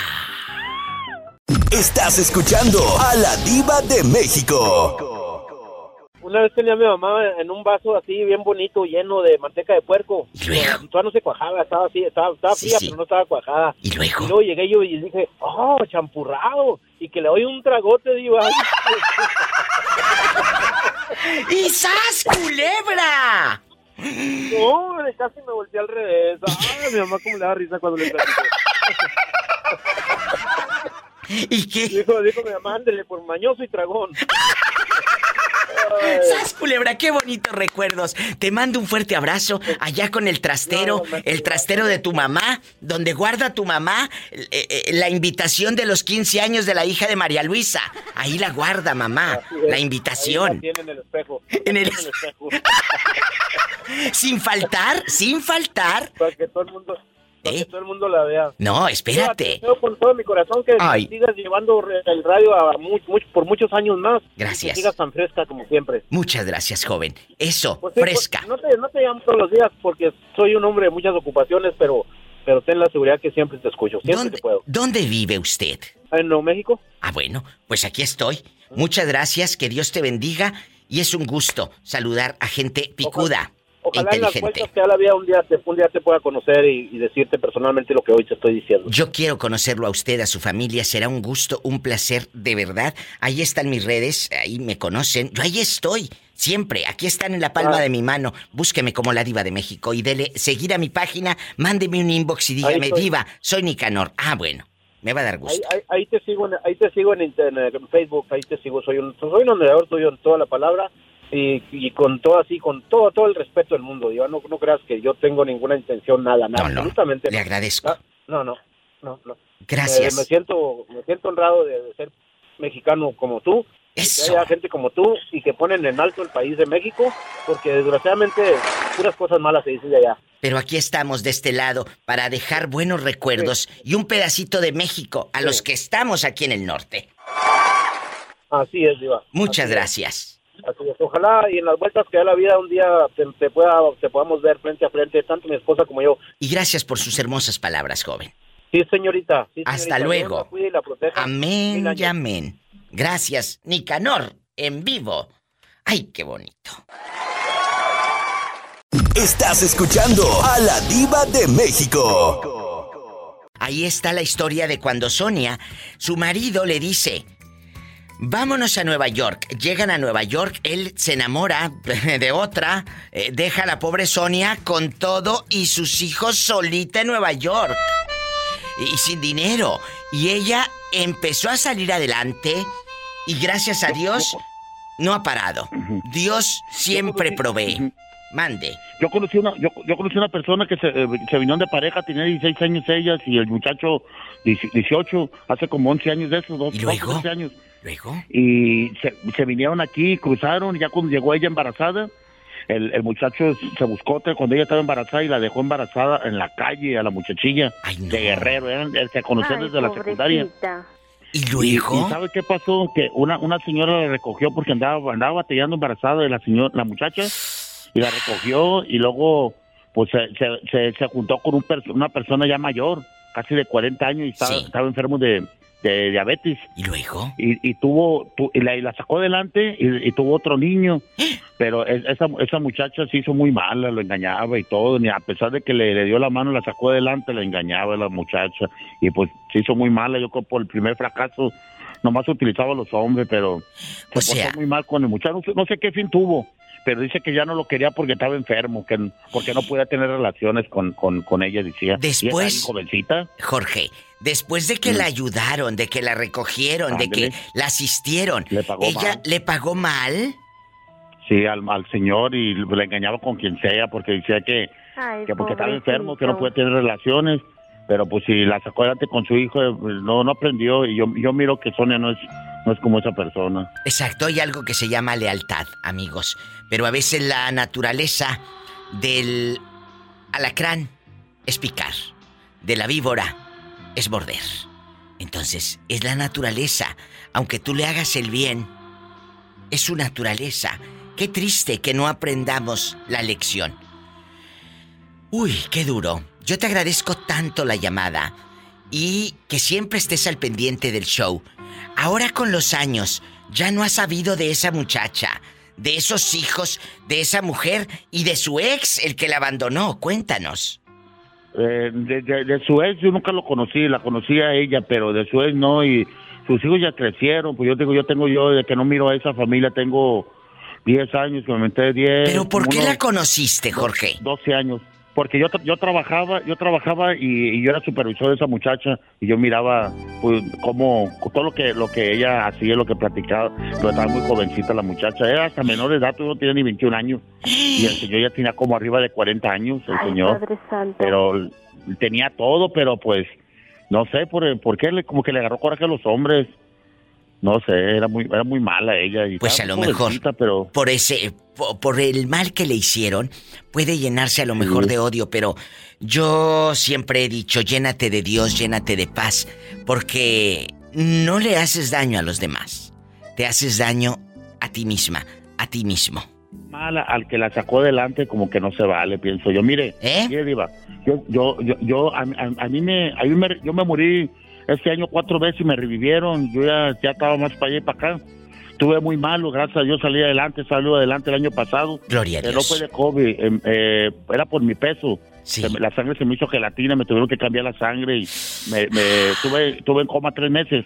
Estás escuchando a la diva de México. Una vez tenía a mi mamá en un vaso así bien bonito, lleno de manteca de puerco. ¿Y luego? Todavía no se cuajaba, estaba así, estaba, estaba Sí, fría, sí. pero no estaba cuajada. ¿Y luego? Y luego llegué yo y dije, oh, champurrado. Y que le doy un tragote, diva. ¡Y sas, culebra! No, casi me volteé al revés. Ay, mi mamá como le da risa cuando le platico. ¿Y qué? Dijo, dijo mi mamá, ándele por mañoso y tragón. ¡Sas, culebra! ¡Qué bonitos recuerdos! Te mando un fuerte abrazo allá con el trastero, el trastero de tu mamá, donde guarda tu mamá eh, eh, la invitación de los 15 años de la hija de María Luisa. Ahí la guarda, mamá, la Ahí invitación. en el espejo. En el- espejo. Sin faltar, sin faltar. Para que todo el mundo, para ¿Eh? que todo el mundo la vea. No, espérate. Yo con todo mi corazón que Ay. sigas llevando el radio a por muchos años más. Gracias. Que sigas tan fresca como siempre. Muchas gracias, joven. Eso, Pues sí, fresca. pues, no, te, no te llamo todos los días porque soy un hombre de muchas ocupaciones, pero pero ten la seguridad que siempre te escucho, siempre ¿Dónde, que puedo. ¿Dónde vive usted? ¿En Nuevo México? Ah, bueno, pues aquí estoy. Muchas gracias, que Dios te bendiga y es un gusto saludar a gente picuda, Ojalá en las inteligente. vueltas que da la vida un día, te, un día te pueda conocer y, y decirte personalmente lo que hoy te estoy diciendo. Yo quiero conocerlo a usted, a su familia, será un gusto, un placer, de verdad. Ahí están mis redes, ahí me conocen. Yo ahí estoy, siempre, aquí están en la palma Ah. de mi mano. Búsqueme como la diva de México y dele seguir a mi página, mándeme un inbox y Ahí dígame, diva, soy Nicanor. Ah, bueno, me va a dar Ahí, gusto. ahí, ahí te sigo, en, ahí te sigo en internet, en Facebook, ahí te sigo. Soy un, soy un honrador tuyo en toda la palabra y, y con todo así, con todo todo el respeto del mundo. Yo no, no creas que yo tengo ninguna intención, nada, nada, No, no, absolutamente. le agradezco. No, no, no, no. Gracias. Eh, me siento, me siento honrado de, de ser mexicano como tú Que haya gente como tú y que ponen en alto el país de México, porque desgraciadamente puras cosas malas se dicen de allá. Pero aquí estamos de este lado para dejar buenos recuerdos y un pedacito de México a los que estamos aquí en el norte. Así es, Diva. Muchas Así es. Gracias. Así es. Ojalá y en las vueltas que da la vida un día te, te pueda, te podamos ver frente a frente, tanto mi esposa como yo. Y gracias por sus hermosas palabras, joven. Sí, señorita. Sí, Hasta señorita. Luego. la cuide y la proteja. Amén y amén. Gracias, Nicanor, en vivo. Ay, qué bonito. Estás escuchando a la diva de México. Ahí está la historia de cuando Sonia, su marido le dice, vámonos a Nueva York. Llegan a Nueva York, él se enamora de otra, eh, deja a la pobre Sonia con todo y sus hijos solita en Nueva York. Y sin dinero. Y ella empezó a salir adelante y gracias a Dios no ha parado. Dios siempre provee. Mande. Yo conocí una, yo, yo conocí una persona que se, eh, se vinieron de pareja, tenía 16 años ellas y el muchacho 18, hace como 11 años de esos, dos, ¿Y luego? 12 años. ¿Luego? Y se, se vinieron aquí, cruzaron, y ya cuando llegó ella embarazada, el, el muchacho se buscó cuando ella estaba embarazada y la dejó embarazada en la calle a la muchachilla de Guerrero, eran- eh, se conocían desde la secundaria. ¿Y luego? ¿Y, sabe qué pasó? Que una, una señora la recogió porque andaba, andaba batallando embarazada de la señora, la muchacha, y la recogió y luego pues se, se, se, se juntó con un una persona ya mayor, casi de 40 años, y estaba, estaba enfermo de, de diabetes. ¿Y luego? Y, y tuvo, tu- y, la, y la sacó adelante y, y tuvo otro niño. Pero es- esa, esa muchacha se hizo muy mala, lo engañaba y todo. Ni a pesar de que le, le dio la mano, la sacó adelante, la engañaba la muchacha. Y pues se hizo muy mala. Yo creo por el primer fracaso, nomás utilizaba a los hombres, pero se O sea- muy mal con el muchacho. No sé qué fin tuvo. Pero dice que ya no lo quería porque estaba enfermo, que porque no podía tener relaciones con, con, con ella, decía. Y esa Después- jovencita. Jorge, después de que la ayudaron, de que la recogieron, de que la asistieron, pagó ¿ella mal. le pagó mal? Sí, al, al señor y le engañaba con quien sea porque decía que, Ay, que porque estaba enfermo, que no puede tener relaciones. Pero pues si la sacó adelante con su hijo, eh, no no aprendió. Y yo, yo miro que Sonia no es, no es como esa persona. Exacto, hay algo que se llama lealtad, amigos. Pero a veces la naturaleza del alacrán es picar, de la víbora es morder. Entonces, es la naturaleza. Aunque tú le hagas el bien, es su naturaleza. Qué triste que no aprendamos la lección. Uy, qué duro. Yo te agradezco tanto la llamada y que siempre estés al pendiente del show. Ahora con los años, ya no has sabido de esa muchacha, de esos hijos, de esa mujer y de su ex, el que la abandonó. Cuéntanos. Eh, de, de- de su ex yo nunca lo conocí, la conocí a ella, pero de su ex no. Y sus hijos ya crecieron. Pues yo digo, yo tengo yo, de que no miro a esa familia, tengo 10 años, me metí 10. ¿Pero por qué la conociste, Jorge? 12 años. Porque yo, yo trabajaba, yo trabajaba y, y yo era supervisor de esa muchacha y yo miraba pues cómo todo lo que lo que ella hacía, lo que platicaba, pero estaba muy jovencita la muchacha, era hasta menor de edad, no tenía ni 21 años y el señor ya tenía como arriba de 40 años, el señor. Padre Santo. Pero tenía todo, pero pues no sé por, por qué como que le agarró coraje a los hombres. No sé, era muy era muy mala ella y Pues a lo mejor pero por ese po- por el mal que le hicieron puede llenarse a lo mejor Sí. de odio, pero yo siempre he dicho, llénate de Dios, llénate de paz, porque no le haces daño a los demás. Te haces daño a ti misma, a ti mismo. mala al que la sacó adelante como que no se vale pienso yo mire ¿Eh? mire diva yo yo yo, yo a, a- a mí me a mí me yo me morí este año cuatro veces me revivieron yo ya ya estaba más para allá y para acá. Estuve muy malo gracias a Dios salí adelante salí adelante el año pasado. Gloria a Eh, Dios. no fue de COVID eh, eh, era por mi peso. Se me- la sangre se me hizo gelatina me tuvieron que cambiar la sangre y me, me estuve estuve en coma tres meses.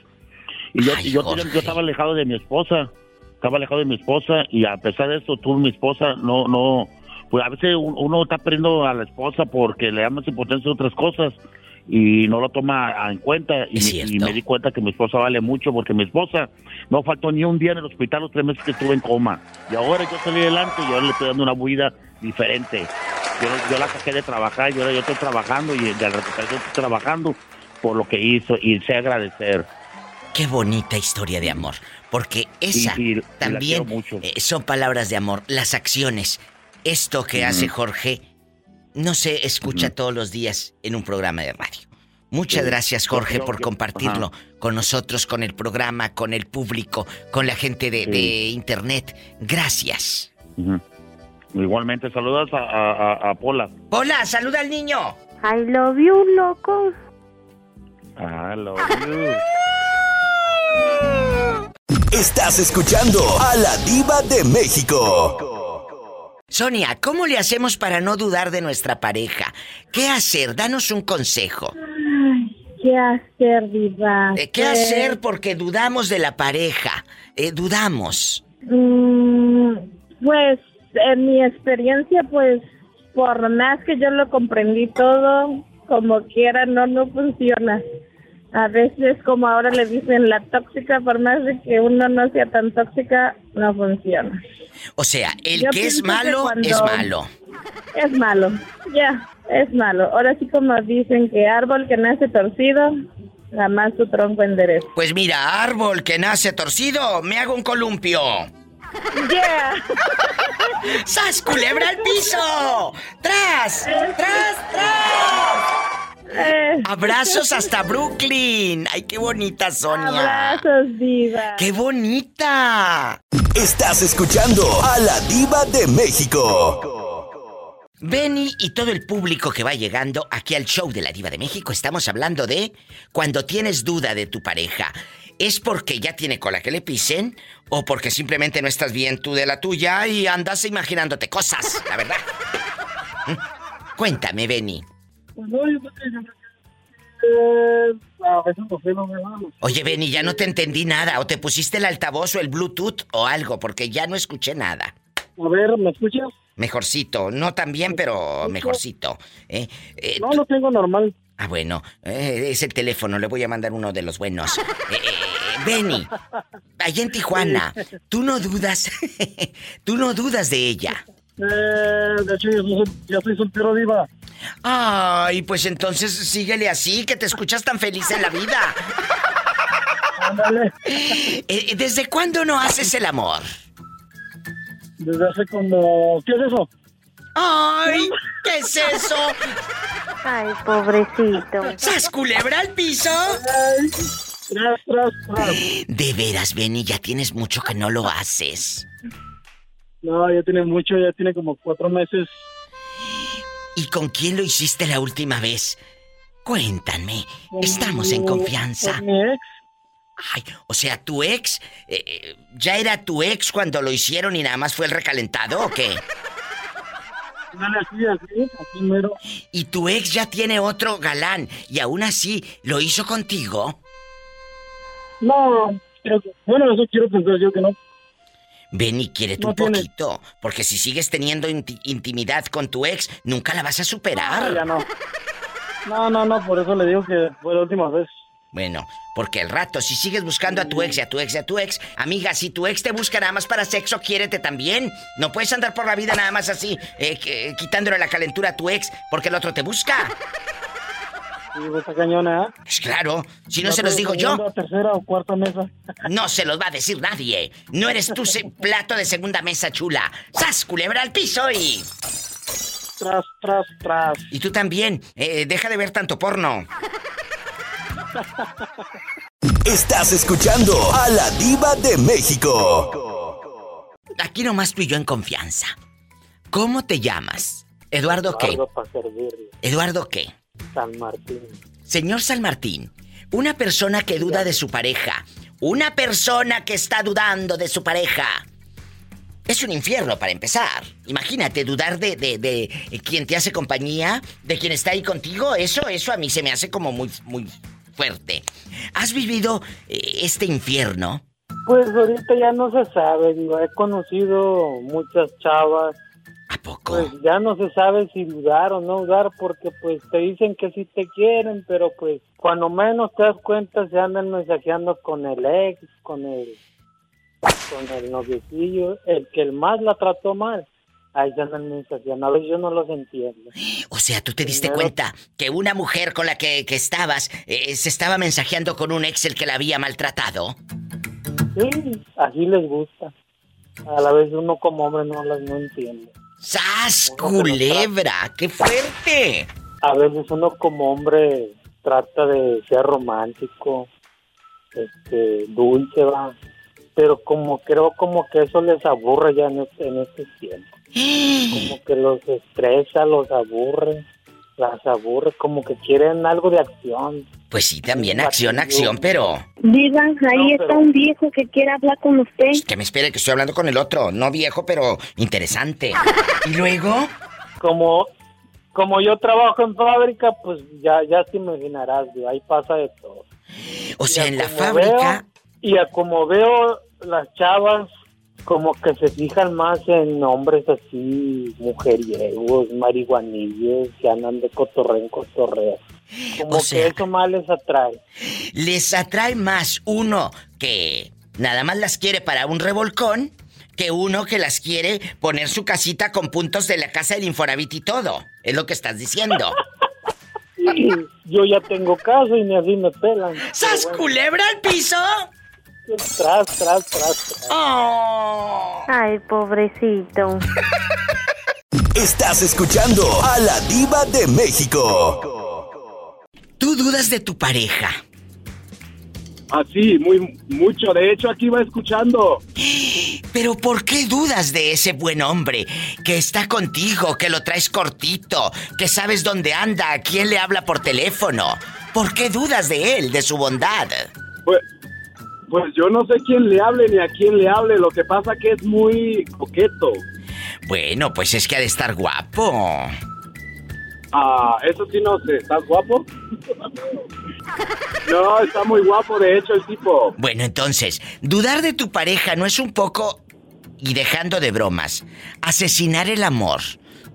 Y yo, y yo, yo estaba alejado de mi esposa, estaba alejado de mi esposa y a pesar de eso, tú, mi esposa, no, no, pues a veces un- uno está perdiendo a la esposa porque le da más importancia a otras cosas y no lo toma en cuenta y, y me di cuenta que mi esposa vale mucho porque mi esposa no faltó ni un día en el hospital los tres meses que estuve en coma y ahora yo salí adelante y ahora le estoy dando una vida diferente. Yo, yo la saqué de trabajar y ahora yo estoy trabajando y de la recuperación estoy trabajando por lo que hizo y sé agradecer. Qué bonita historia de amor. Porque esa también eh, son palabras de amor. Las acciones. Esto que hace Jorge no se escucha todos los días en un programa de radio. Muchas gracias Jorge por compartirlo con nosotros, con el programa, con el público, con la gente de, internet. Gracias. Igualmente, saludos a, a, Pola. Pola, saluda al niño. I love you, loco. I love you. Estás escuchando a la diva de México. Sonia, ¿cómo le hacemos para no dudar de nuestra pareja? ¿Qué hacer? Danos un consejo. ¿Qué hacer, diva? Eh, ¿Qué hacer porque dudamos de la pareja? Eh, dudamos. Mm, pues, en mi experiencia, pues, por más que yo lo comprendí todo, como quiera, no, no funciona a veces como ahora le dicen la tóxica, por más de que uno no sea tan tóxica, no funciona. O sea, el que es malo es malo. Es malo, ya, es malo. Ahora sí como dicen que árbol que nace torcido, jamás su tronco endereza. Pues mira, árbol que nace torcido, me hago un columpio. Yeah. ¡Sas, culebra al piso! ¡Tras! ¡Tras, tras! Eh. Abrazos hasta Brooklyn. Ay, qué bonita Sonia. Abrazos, diva. Qué bonita. Estás escuchando a la diva de México. Benny y todo el público que va llegando aquí al show de la Diva de México, estamos hablando de cuando tienes duda de tu pareja. ¿Es porque ya tiene cola que le pisen? ¿O porque simplemente no estás bien tú de la tuya y andas imaginándote cosas, la verdad? Cuéntame, Benny. Oye, Benny, ya no te entendí nada. O te pusiste el altavoz o el Bluetooth o algo, porque ya no escuché nada. A ver, ¿me escuchas? Mejorcito. No tan bien, pero mejorcito. ¿eh? Eh, no, lo tengo normal. Ah, bueno. Eh, es el teléfono. Le voy a mandar uno de los buenos. Benny, allá en Tijuana, tú no dudas. tú no dudas de ella. Eh, de hecho, yo soy, soltero, diva. Ay, pues entonces síguele así, que te escuchas tan feliz en la vida. Ándale. Eh, ¿Desde cuándo no haces el amor? Desde hace como... ¿Qué es eso? ¡Ay! ¿Qué es eso? Ay, pobrecito. ¿Sas culebra al piso? tras, tras, tras. De veras, Benny, ya tienes mucho que no lo haces. No, ya tiene mucho, ya tiene como cuatro meses. ¿Y con quién lo hiciste la última vez? Cuéntame, estamos en confianza. Con mi ex. Ay, o sea, tu ex, eh, ¿ya era tu ex cuando lo hicieron y nada más fue el recalentado o qué? Dale así, así, así mero. Y tu ex ya tiene otro galán y aún así lo hizo contigo. No, creo que, bueno, eso quiero pensar yo que no. Benny, quiere un poquito. Porque si sigues teniendo intimidad con tu ex, nunca la vas a superar. No, ya no. No, no, no, por eso le digo que fue la última vez. Bueno, porque el rato, si sigues buscando a tu ex y a tu ex y a tu ex, amiga, si tu ex te busca nada más para sexo, quiérete también. No puedes andar por la vida nada más así, eh, quitándole la calentura a tu ex porque el otro te busca. Cañona, Pues claro, si no se los digo yo. tercera o cuarta mesa. No se los va a decir nadie. No eres tú plato de segunda mesa chula. ¡Sas, culebra al piso y... Tras, tras, tras. Y tú también. Eh, deja de ver tanto porno. Estás escuchando a la diva de México. Aquí nomás tú y yo en confianza. ¿Cómo te llamas? ¿Eduardo, Eduardo qué? ¿Eduardo qué? San Martín. Señor San Martín, una persona que duda de su pareja, una persona que está dudando de su pareja, es un infierno para empezar. Imagínate dudar de, de, de, quien te hace compañía, de quien está ahí contigo. Eso, eso a mí se me hace como muy, muy fuerte. ¿Has vivido eh, este infierno? Pues ahorita ya no se sabe, He conocido muchas chavas ¿A poco? Pues ya no se sabe si dudar o no dudar porque pues te dicen que sí te quieren, pero pues cuando menos te das cuenta se andan mensajeando con el ex, con el con el noviecillo, el que el más la trató mal. ahí se andan mensajeando. A veces yo no los entiendo. O sea, tú te diste cuenta que una mujer con la que, que estabas eh, se estaba mensajeando con un ex el que la había maltratado. Sí, así les gusta. A la vez uno como hombre no las no entiende. ¡Sas, culebra! ¡Qué fuerte! A veces uno como hombre trata de ser romántico, este, dulce, va. Pero como creo como que eso les aburre ya en este, en este tiempo. Como que los estresa, los aburre, las aburre, como que quieren algo de acción. Pues sí, también acción, acción, pero... Digan, ahí está un viejo que quiere hablar con usted. Que me espere, que estoy hablando con el otro. No viejo, pero interesante. ¿Y luego? Como como yo trabajo en fábrica, pues ya, ya te imaginarás, ahí pasa de todo. O sea, en la fábrica... y a como veo las chavas, como que se fijan más en hombres así, mujeriegos, marihuanillos, que andan de cotorreo en cotorreo. Como que eso más les atrae. Les atrae más uno que nada más las quiere para un revolcón que uno que las quiere poner su casita con puntos de la casa del Infonavit y todo. Es lo que estás diciendo. yo ya tengo caso y ni así me pelan. ¿Sas culebra al piso? Tras, tras, tras. Oh. Ay, pobrecito. Estás escuchando a la diva de México. ¿Tú dudas de tu pareja? Así, ah, muy mucho. De hecho, aquí va escuchando. Pero ¿por qué dudas de ese buen hombre que está contigo, que lo traes cortito, que sabes dónde anda, a quién le habla por teléfono? ¿Por qué dudas de él, de su bondad? Pues, pues yo no sé quién le hable ni a quién le hable. Lo que pasa que es muy coqueto. Bueno, pues es que ha de estar guapo. Ah, eso sí no sé. ¿Estás guapo? No, está muy guapo, de hecho, el tipo. Bueno, entonces, dudar de tu pareja no es un poco, y dejando de bromas, asesinar el amor.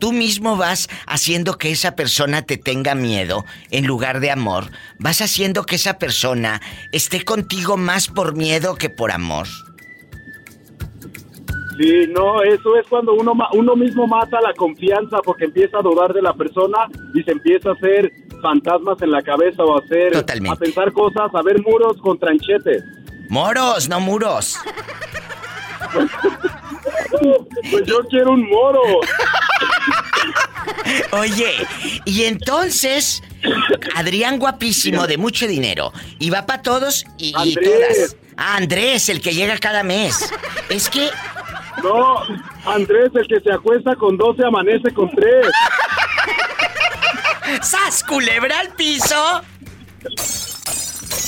Tú mismo vas haciendo que esa persona te tenga miedo en lugar de amor. Vas haciendo que esa persona esté contigo más por miedo que por amor. Sí, no, eso es cuando uno, uno mismo mata la confianza porque empieza a dudar de la persona y se empieza a hacer fantasmas en la cabeza o hacer a pensar cosas, a ver muros con tranchetes. Moros, no muros. pues yo quiero un moro. Oye, y entonces Adrián guapísimo de mucho dinero y va para todos y, todas. Ah, Andrés, el que llega cada mes. Es que no, Andrés, el que se acuesta con 12 amanece con 3. ¡Sas, culebra al piso!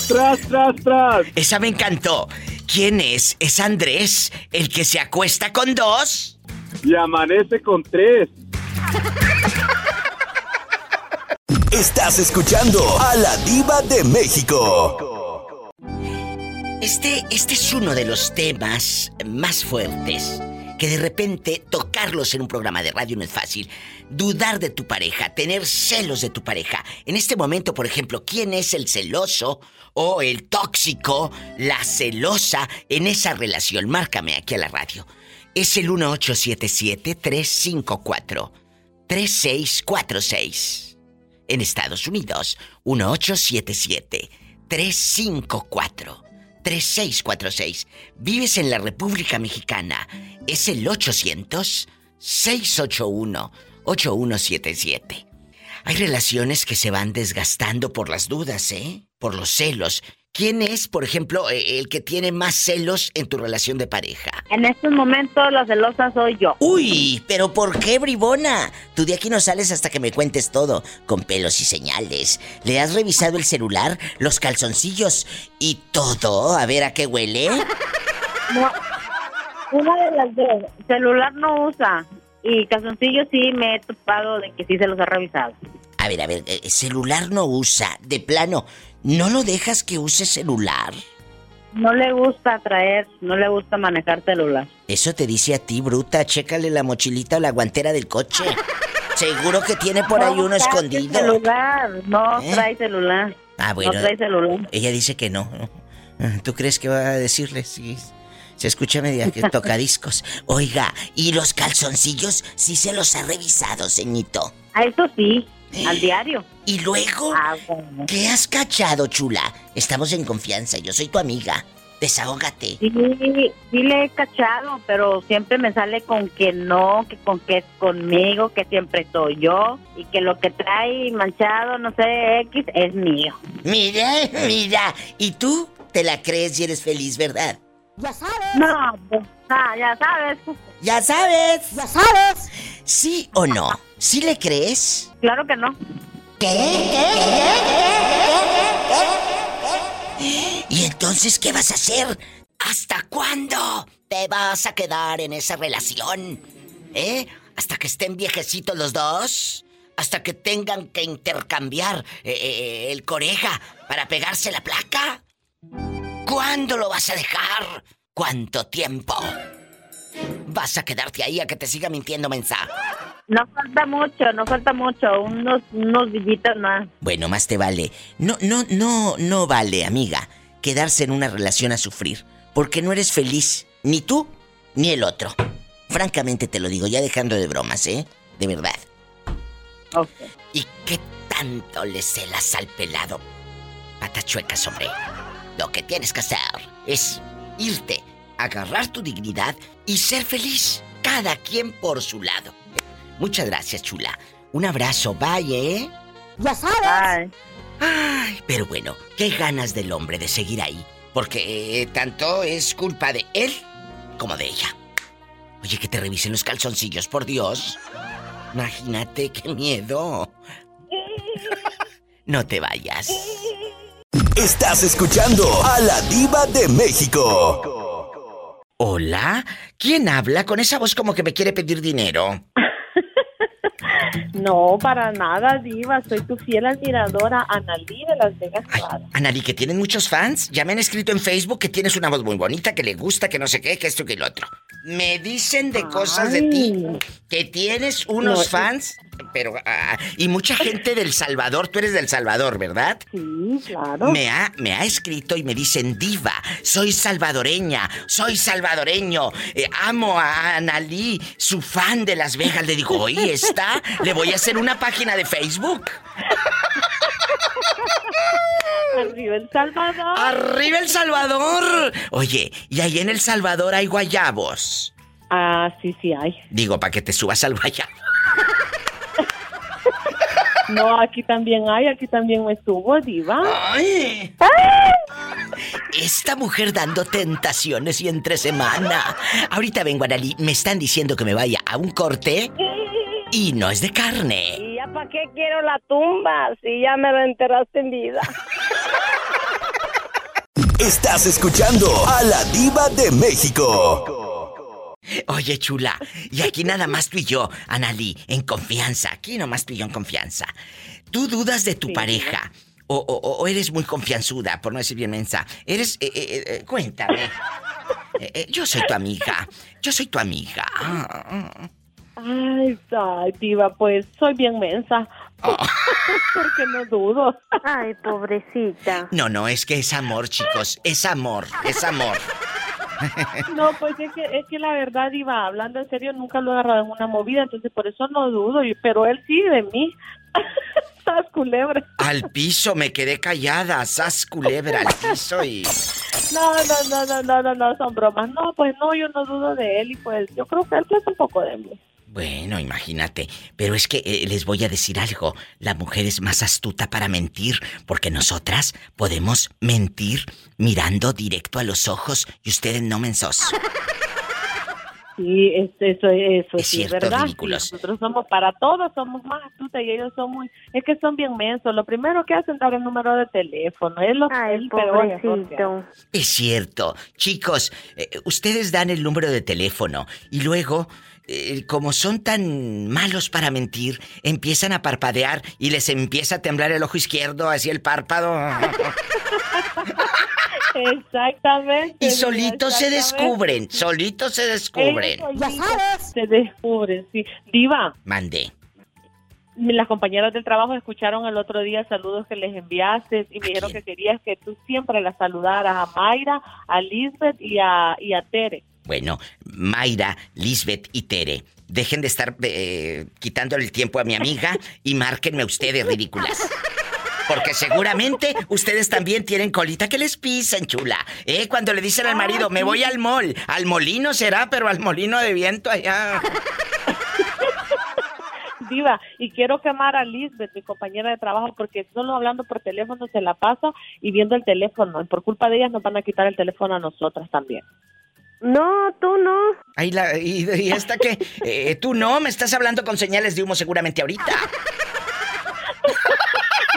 ¡Tras, tras, tras! Esa me encantó. ¿Quién es? ¿Es Andrés, el que se acuesta con dos? Y amanece con tres. Estás escuchando a la diva de México. Este, este es uno de los temas más fuertes que de repente tocarlos en un programa de radio no es fácil. Dudar de tu pareja, tener celos de tu pareja. En este momento, por ejemplo, ¿quién es el celoso o el tóxico, la celosa en esa relación? Márcame aquí a la radio. Es el 1877-354-3646. En Estados Unidos, 1877 354 3646. Vives en la República Mexicana. Es el 800-681-8177. Hay relaciones que se van desgastando por las dudas, ¿eh? Por los celos. ¿Quién es, por ejemplo, e, el que tiene más celos en tu relación de pareja? En estos momentos la celosa soy yo. Uy, pero ¿por qué, bribona? Tú de aquí no sales hasta que me cuentes todo, con pelos y señales. ¿Le has revisado el celular, los calzoncillos y todo? A ver a qué huele. No, una de las dos. Celular no usa y calzoncillos sí me he topado de que sí se los ha revisado. A ver, a ver, eh, celular no usa, de plano. ¿No lo dejas que use celular? No le gusta traer, no le gusta manejar celular. Eso te dice a ti, bruta. Chécale la mochilita o la guantera del coche. Seguro que tiene por ahí uno escondido. celular, no ¿Eh? trae celular. Ah, bueno. No trae celular. Ella dice que no. ¿Tú crees que va a decirle? Sí. Se escucha media que toca discos. Oiga, ¿y los calzoncillos sí se los ha revisado, ceñito? A eso sí, al diario. ¿Y luego? Ah, ¿Qué has cachado, chula? Estamos en confianza, yo soy tu amiga. Desahógate. Sí, sí le he cachado, pero siempre me sale con que no, que con que es conmigo, que siempre soy yo y que lo que trae manchado, no sé, X, es mío. Mira, mira. ¿Y tú te la crees y eres feliz, verdad? Ya sabes. No, pues, ah, ya sabes. Ya sabes. Ya sabes. ¿Sí o no? ¿Sí le crees? Claro que no. ¿Qué? ¿Qué? ¿Qué? ¿Y entonces qué vas a hacer? ¿Hasta cuándo te vas a quedar en esa relación? ¿Eh? ¿Hasta que estén viejecitos los dos? ¿Hasta que tengan que intercambiar eh, eh, el coreja para pegarse la placa? ¿Cuándo lo vas a dejar? ¿Cuánto tiempo? ¿Vas a quedarte ahí a que te siga mintiendo, mensa? No falta mucho, no falta mucho, unos, unos más. Bueno, más te vale. No, no, no, no vale, amiga, quedarse en una relación a sufrir, porque no eres feliz, ni tú, ni el otro. Francamente te lo digo, ya dejando de bromas, ¿eh? De verdad. Ok. ¿Y qué tanto le celas al pelado? Patachueca, hombre. Lo que tienes que hacer es irte, agarrar tu dignidad y ser feliz. Cada quien por su lado. Muchas gracias, chula. Un abrazo, bye, ¿eh? Ya sabes. Ay, pero bueno, qué ganas del hombre de seguir ahí. Porque eh, tanto es culpa de él como de ella. Oye, que te revisen los calzoncillos, por Dios. Imagínate qué miedo. no te vayas. Estás escuchando a la diva de México. ¿Hola? ¿Quién habla con esa voz como que me quiere pedir dinero? No, para nada, Diva. Soy tu fiel admiradora, Analí de Las Vegas, Nevada. Analí, que tienen muchos fans. Ya me han escrito en Facebook que tienes una voz muy bonita, que le gusta, que no sé qué, que esto, que lo otro. Me dicen de cosas de ti. Que tienes unos No, fans, pero... ah, y mucha gente del Salvador. Tú eres del Salvador, ¿verdad? Sí, claro. Me ha, me ha escrito y me dicen, diva, soy salvadoreña, soy salvadoreño, eh, amo a Analí, su fan de Las Vegas. Le digo, oye, está, le voy a hacer una página de Facebook. Arriba El Salvador. ¡Arriba El Salvador! Oye, ¿y ahí en El Salvador hay guayabos? Ah, sí, sí hay. Digo, para que te subas al guayabo. No, aquí también hay, aquí también me subo, Diva. ¡Ay! Esta mujer dando tentaciones y entre semana. Ahorita vengo, Analí. Me están diciendo que me vaya a un corte y no es de carne. ¿Y ya para qué quiero la tumba si ya me lo enterraste en vida? Estás escuchando a la diva de México. Oye, chula, y aquí nada más tú y yo, Analí, en confianza. Aquí nomás tú y yo en confianza. ¿Tú dudas de tu pareja? O, o- o eres muy confianzuda, por no decir bien mensa. Eres... eh, eh, eh, cuéntame. Eh, eh, yo soy tu amiga. Yo soy tu amiga. Ay, ay, Diva, pues soy bien mensa. Porque no dudo. Ay, pobrecita. No, no, es que es amor, chicos. Es amor, es amor. No, pues es que, es que la verdad, Diva, hablando en serio, nunca lo he agarrado en una movida, entonces por eso no dudo, pero él sí de mí. Estás culebra. Al piso me quedé callada, sas culebra al piso y... No, no, no, no, no, no, no, son bromas. No, pues no, yo no dudo de él y pues yo creo que él piensa un poco de mí. Bueno, imagínate. Pero es que eh, les voy a decir algo. La mujer es más astuta para mentir, porque nosotras podemos mentir mirando directo a los ojos y ustedes no mensos. Sí, es- eso, eso Es sí, cierto, verdad. Ridículos. nosotros somos para todos, somos más astutas y ellos son muy... Es que son bien mensos. Lo primero que hacen es dar el número de teléfono. Es lo Ay, el pobrecito. Es cierto. Chicos, eh, ustedes dan el número de teléfono y luego, eh, como son tan malos para mentir, empiezan a parpadear y les empieza a temblar el ojo izquierdo, así el párpado. Exactamente. Y solitos se descubren, solitos se descubren. Se descubren, sí. Diva, Mandé. las compañeras del trabajo escucharon el otro día saludos que les enviaste y me dijeron que querías que tú siempre las saludaras a Mayra, a Lisbeth y a, y a Tere. Bueno, Mayra, Lisbeth y Tere, dejen de estar eh, quitándole el tiempo a mi amiga y márquenme ustedes ridículas. Porque seguramente ustedes también tienen colita que les pisen, chula. ¿Eh? Cuando le dicen al marido, me voy al mol. Al molino será, pero al molino de viento allá. Diva, y quiero quemar a Lisbeth, mi compañera de trabajo, porque solo hablando por teléfono se la pasa y viendo el teléfono. Y por culpa de ellas nos van a quitar el teléfono a nosotras también. No, tú no. Ay, la, y, esta que, eh, tú no, me estás hablando con señales de humo seguramente ahorita.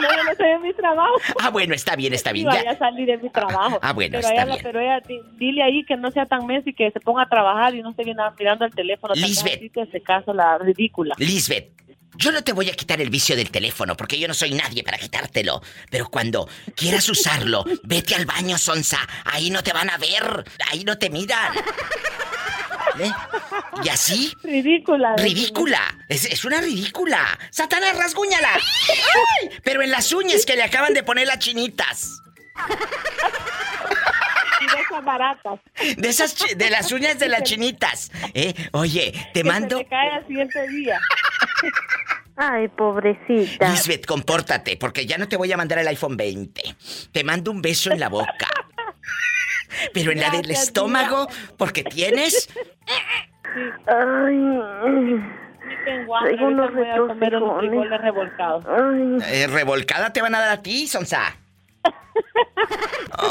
No, yo no estoy en mi trabajo. Ah, bueno, está bien, está bien. Vaya a salir de mi trabajo. Ah, bueno, pero está ella, bien. Pero ella, dile ahí que no sea tan mensa y que se ponga a trabajar y no esté mirando el teléfono. Lisbeth. En ese caso, la ridícula. Lisbeth, yo no te voy a quitar el vicio del teléfono porque yo no soy nadie para quitártelo. Pero cuando quieras usarlo, vete al baño, Sonsa. Ahí no te van a ver. Ahí no te miran. ¿Eh? ¿Y así? Ridícula. Ridícula. Es, es una ridícula. Satanás, rasguñala. ¡Ay! Pero en las uñas que le acaban de poner las chinitas. Y de esas baratas. De esas de las uñas de las chinitas. ¿Eh? Oye, te mando. Que se te cae al siguiente día. Ay, pobrecita. Lisbeth, compórtate, porque ya no te voy a mandar el iPhone 20. Te mando un beso en la boca. Pero en la del estómago, porque tienes. Ay. Tengo unos revolcados. eh, revolcada te van a dar a ti, Sonsa.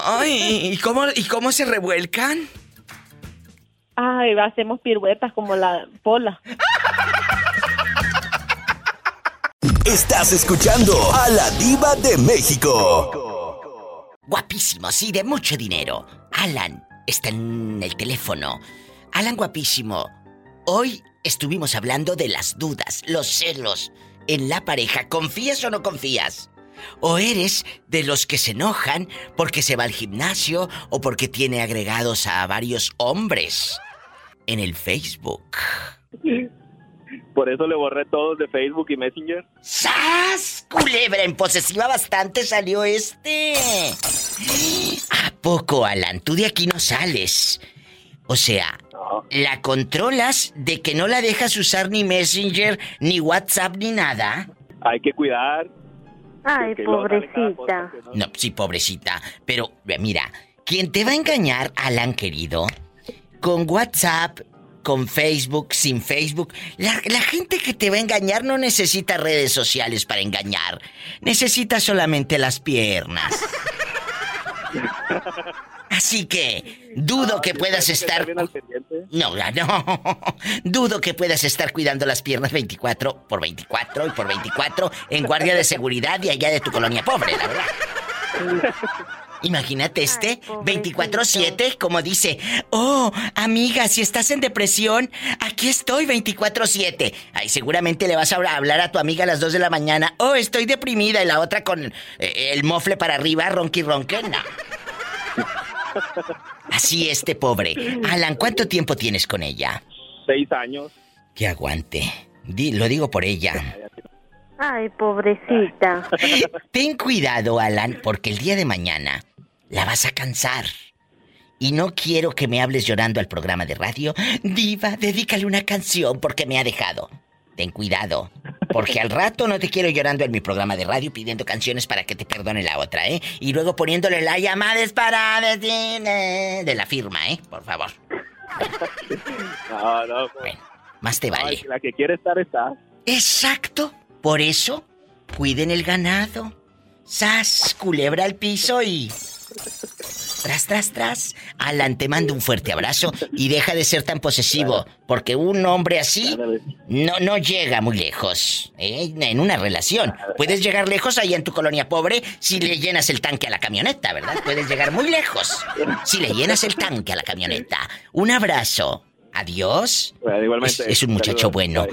Ay, ¿y cómo, ¿y cómo se revuelcan? Ay, hacemos piruetas como la pola. Estás escuchando a la diva de México. Guapísimo, sí, de mucho dinero. Alan está en el teléfono. Alan, guapísimo. Hoy estuvimos hablando de las dudas, los celos en la pareja. ¿Confías o no confías? ¿O eres de los que se enojan porque se va al gimnasio o porque tiene agregados a varios hombres en el Facebook? Por eso le borré todos de Facebook y Messenger. ¡Sas! Culebra en posesiva bastante salió este. ¿A poco, Alan? Tú de aquí no sales. O sea, ¿la controlas de que no la dejas usar ni Messenger, ni WhatsApp, ni nada? Hay que cuidar. Ay, Que pobrecita. No, sí, pobrecita. Pero, mira, quien te va a engañar, Alan querido, con WhatsApp, con Facebook, sin Facebook, la, la gente que te va a engañar no necesita redes sociales para engañar. Necesita solamente las piernas. Así que, dudo que puedas estar... No, no. Dudo que puedas estar cuidando las piernas 24 por 24 y por 24 en guardia de seguridad de allá de tu colonia pobre, la verdad. Imagínate este 24/7 como dice, "Oh, amiga, si estás en depresión, aquí estoy 24/7." Ay, seguramente le vas a hablar a tu amiga a las 2 de la mañana, "Oh, estoy deprimida" y la otra con eh, el mofle para arriba, ronqui ronque, no. Así este pobre. Alan, ¿cuánto tiempo tienes con ella? Seis años. Que aguante. Di- lo digo por ella. Ay, pobrecita. Ten cuidado, Alan, porque el día de mañana la vas a cansar. Y no quiero que me hables llorando al programa de radio. Diva, dedícale una canción porque me ha dejado. Ten cuidado, porque al rato no te quiero llorando en mi programa de radio pidiendo canciones para que te perdone la otra, ¿eh? Y luego poniéndole la llamada es para decirle de la firma, ¿eh? Por favor. No, no. Más te vale. La que quiere estar está. Exacto. Por eso, cuiden el ganado. Sas, culebra al piso y. Tras, tras, tras. Alan, te mando un fuerte abrazo y deja de ser tan posesivo, porque un hombre así no, no llega muy lejos ¿eh? en una relación. Puedes llegar lejos ahí en tu colonia pobre si le llenas el tanque a la camioneta, ¿verdad? Puedes llegar muy lejos si le llenas el tanque a la camioneta. Un abrazo. Adiós. Es, es un muchacho bueno.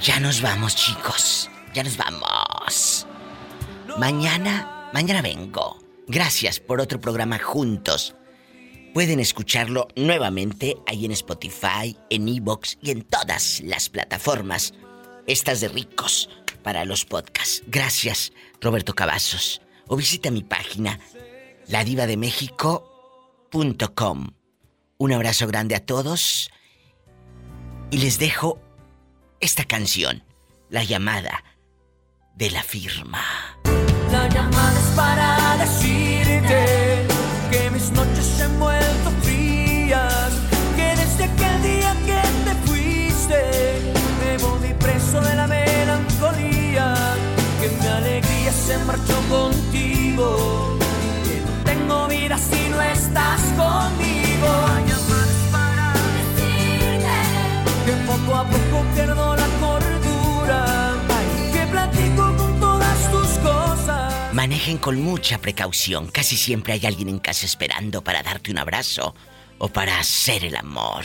Ya nos vamos, chicos. Ya nos vamos. Mañana, mañana vengo. Gracias por otro programa juntos. Pueden escucharlo nuevamente ahí en Spotify, en Evox y en todas las plataformas Estas de ricos para los podcasts. Gracias, Roberto Cavazos. O visita mi página, ladivademéxico.com. Un abrazo grande a todos y les dejo esta canción, La llamada de la firma. La llamada es para decirte que mis noches se han vuelto frías, que desde aquel día que te fuiste me volví preso de la melancolía, que mi alegría se marchó contigo, que no tengo vida si no estás conmigo. Para decirte que poco a poco pierdo Con mucha precaución. Casi siempre hay alguien en casa esperando para darte un abrazo o para hacer el amor.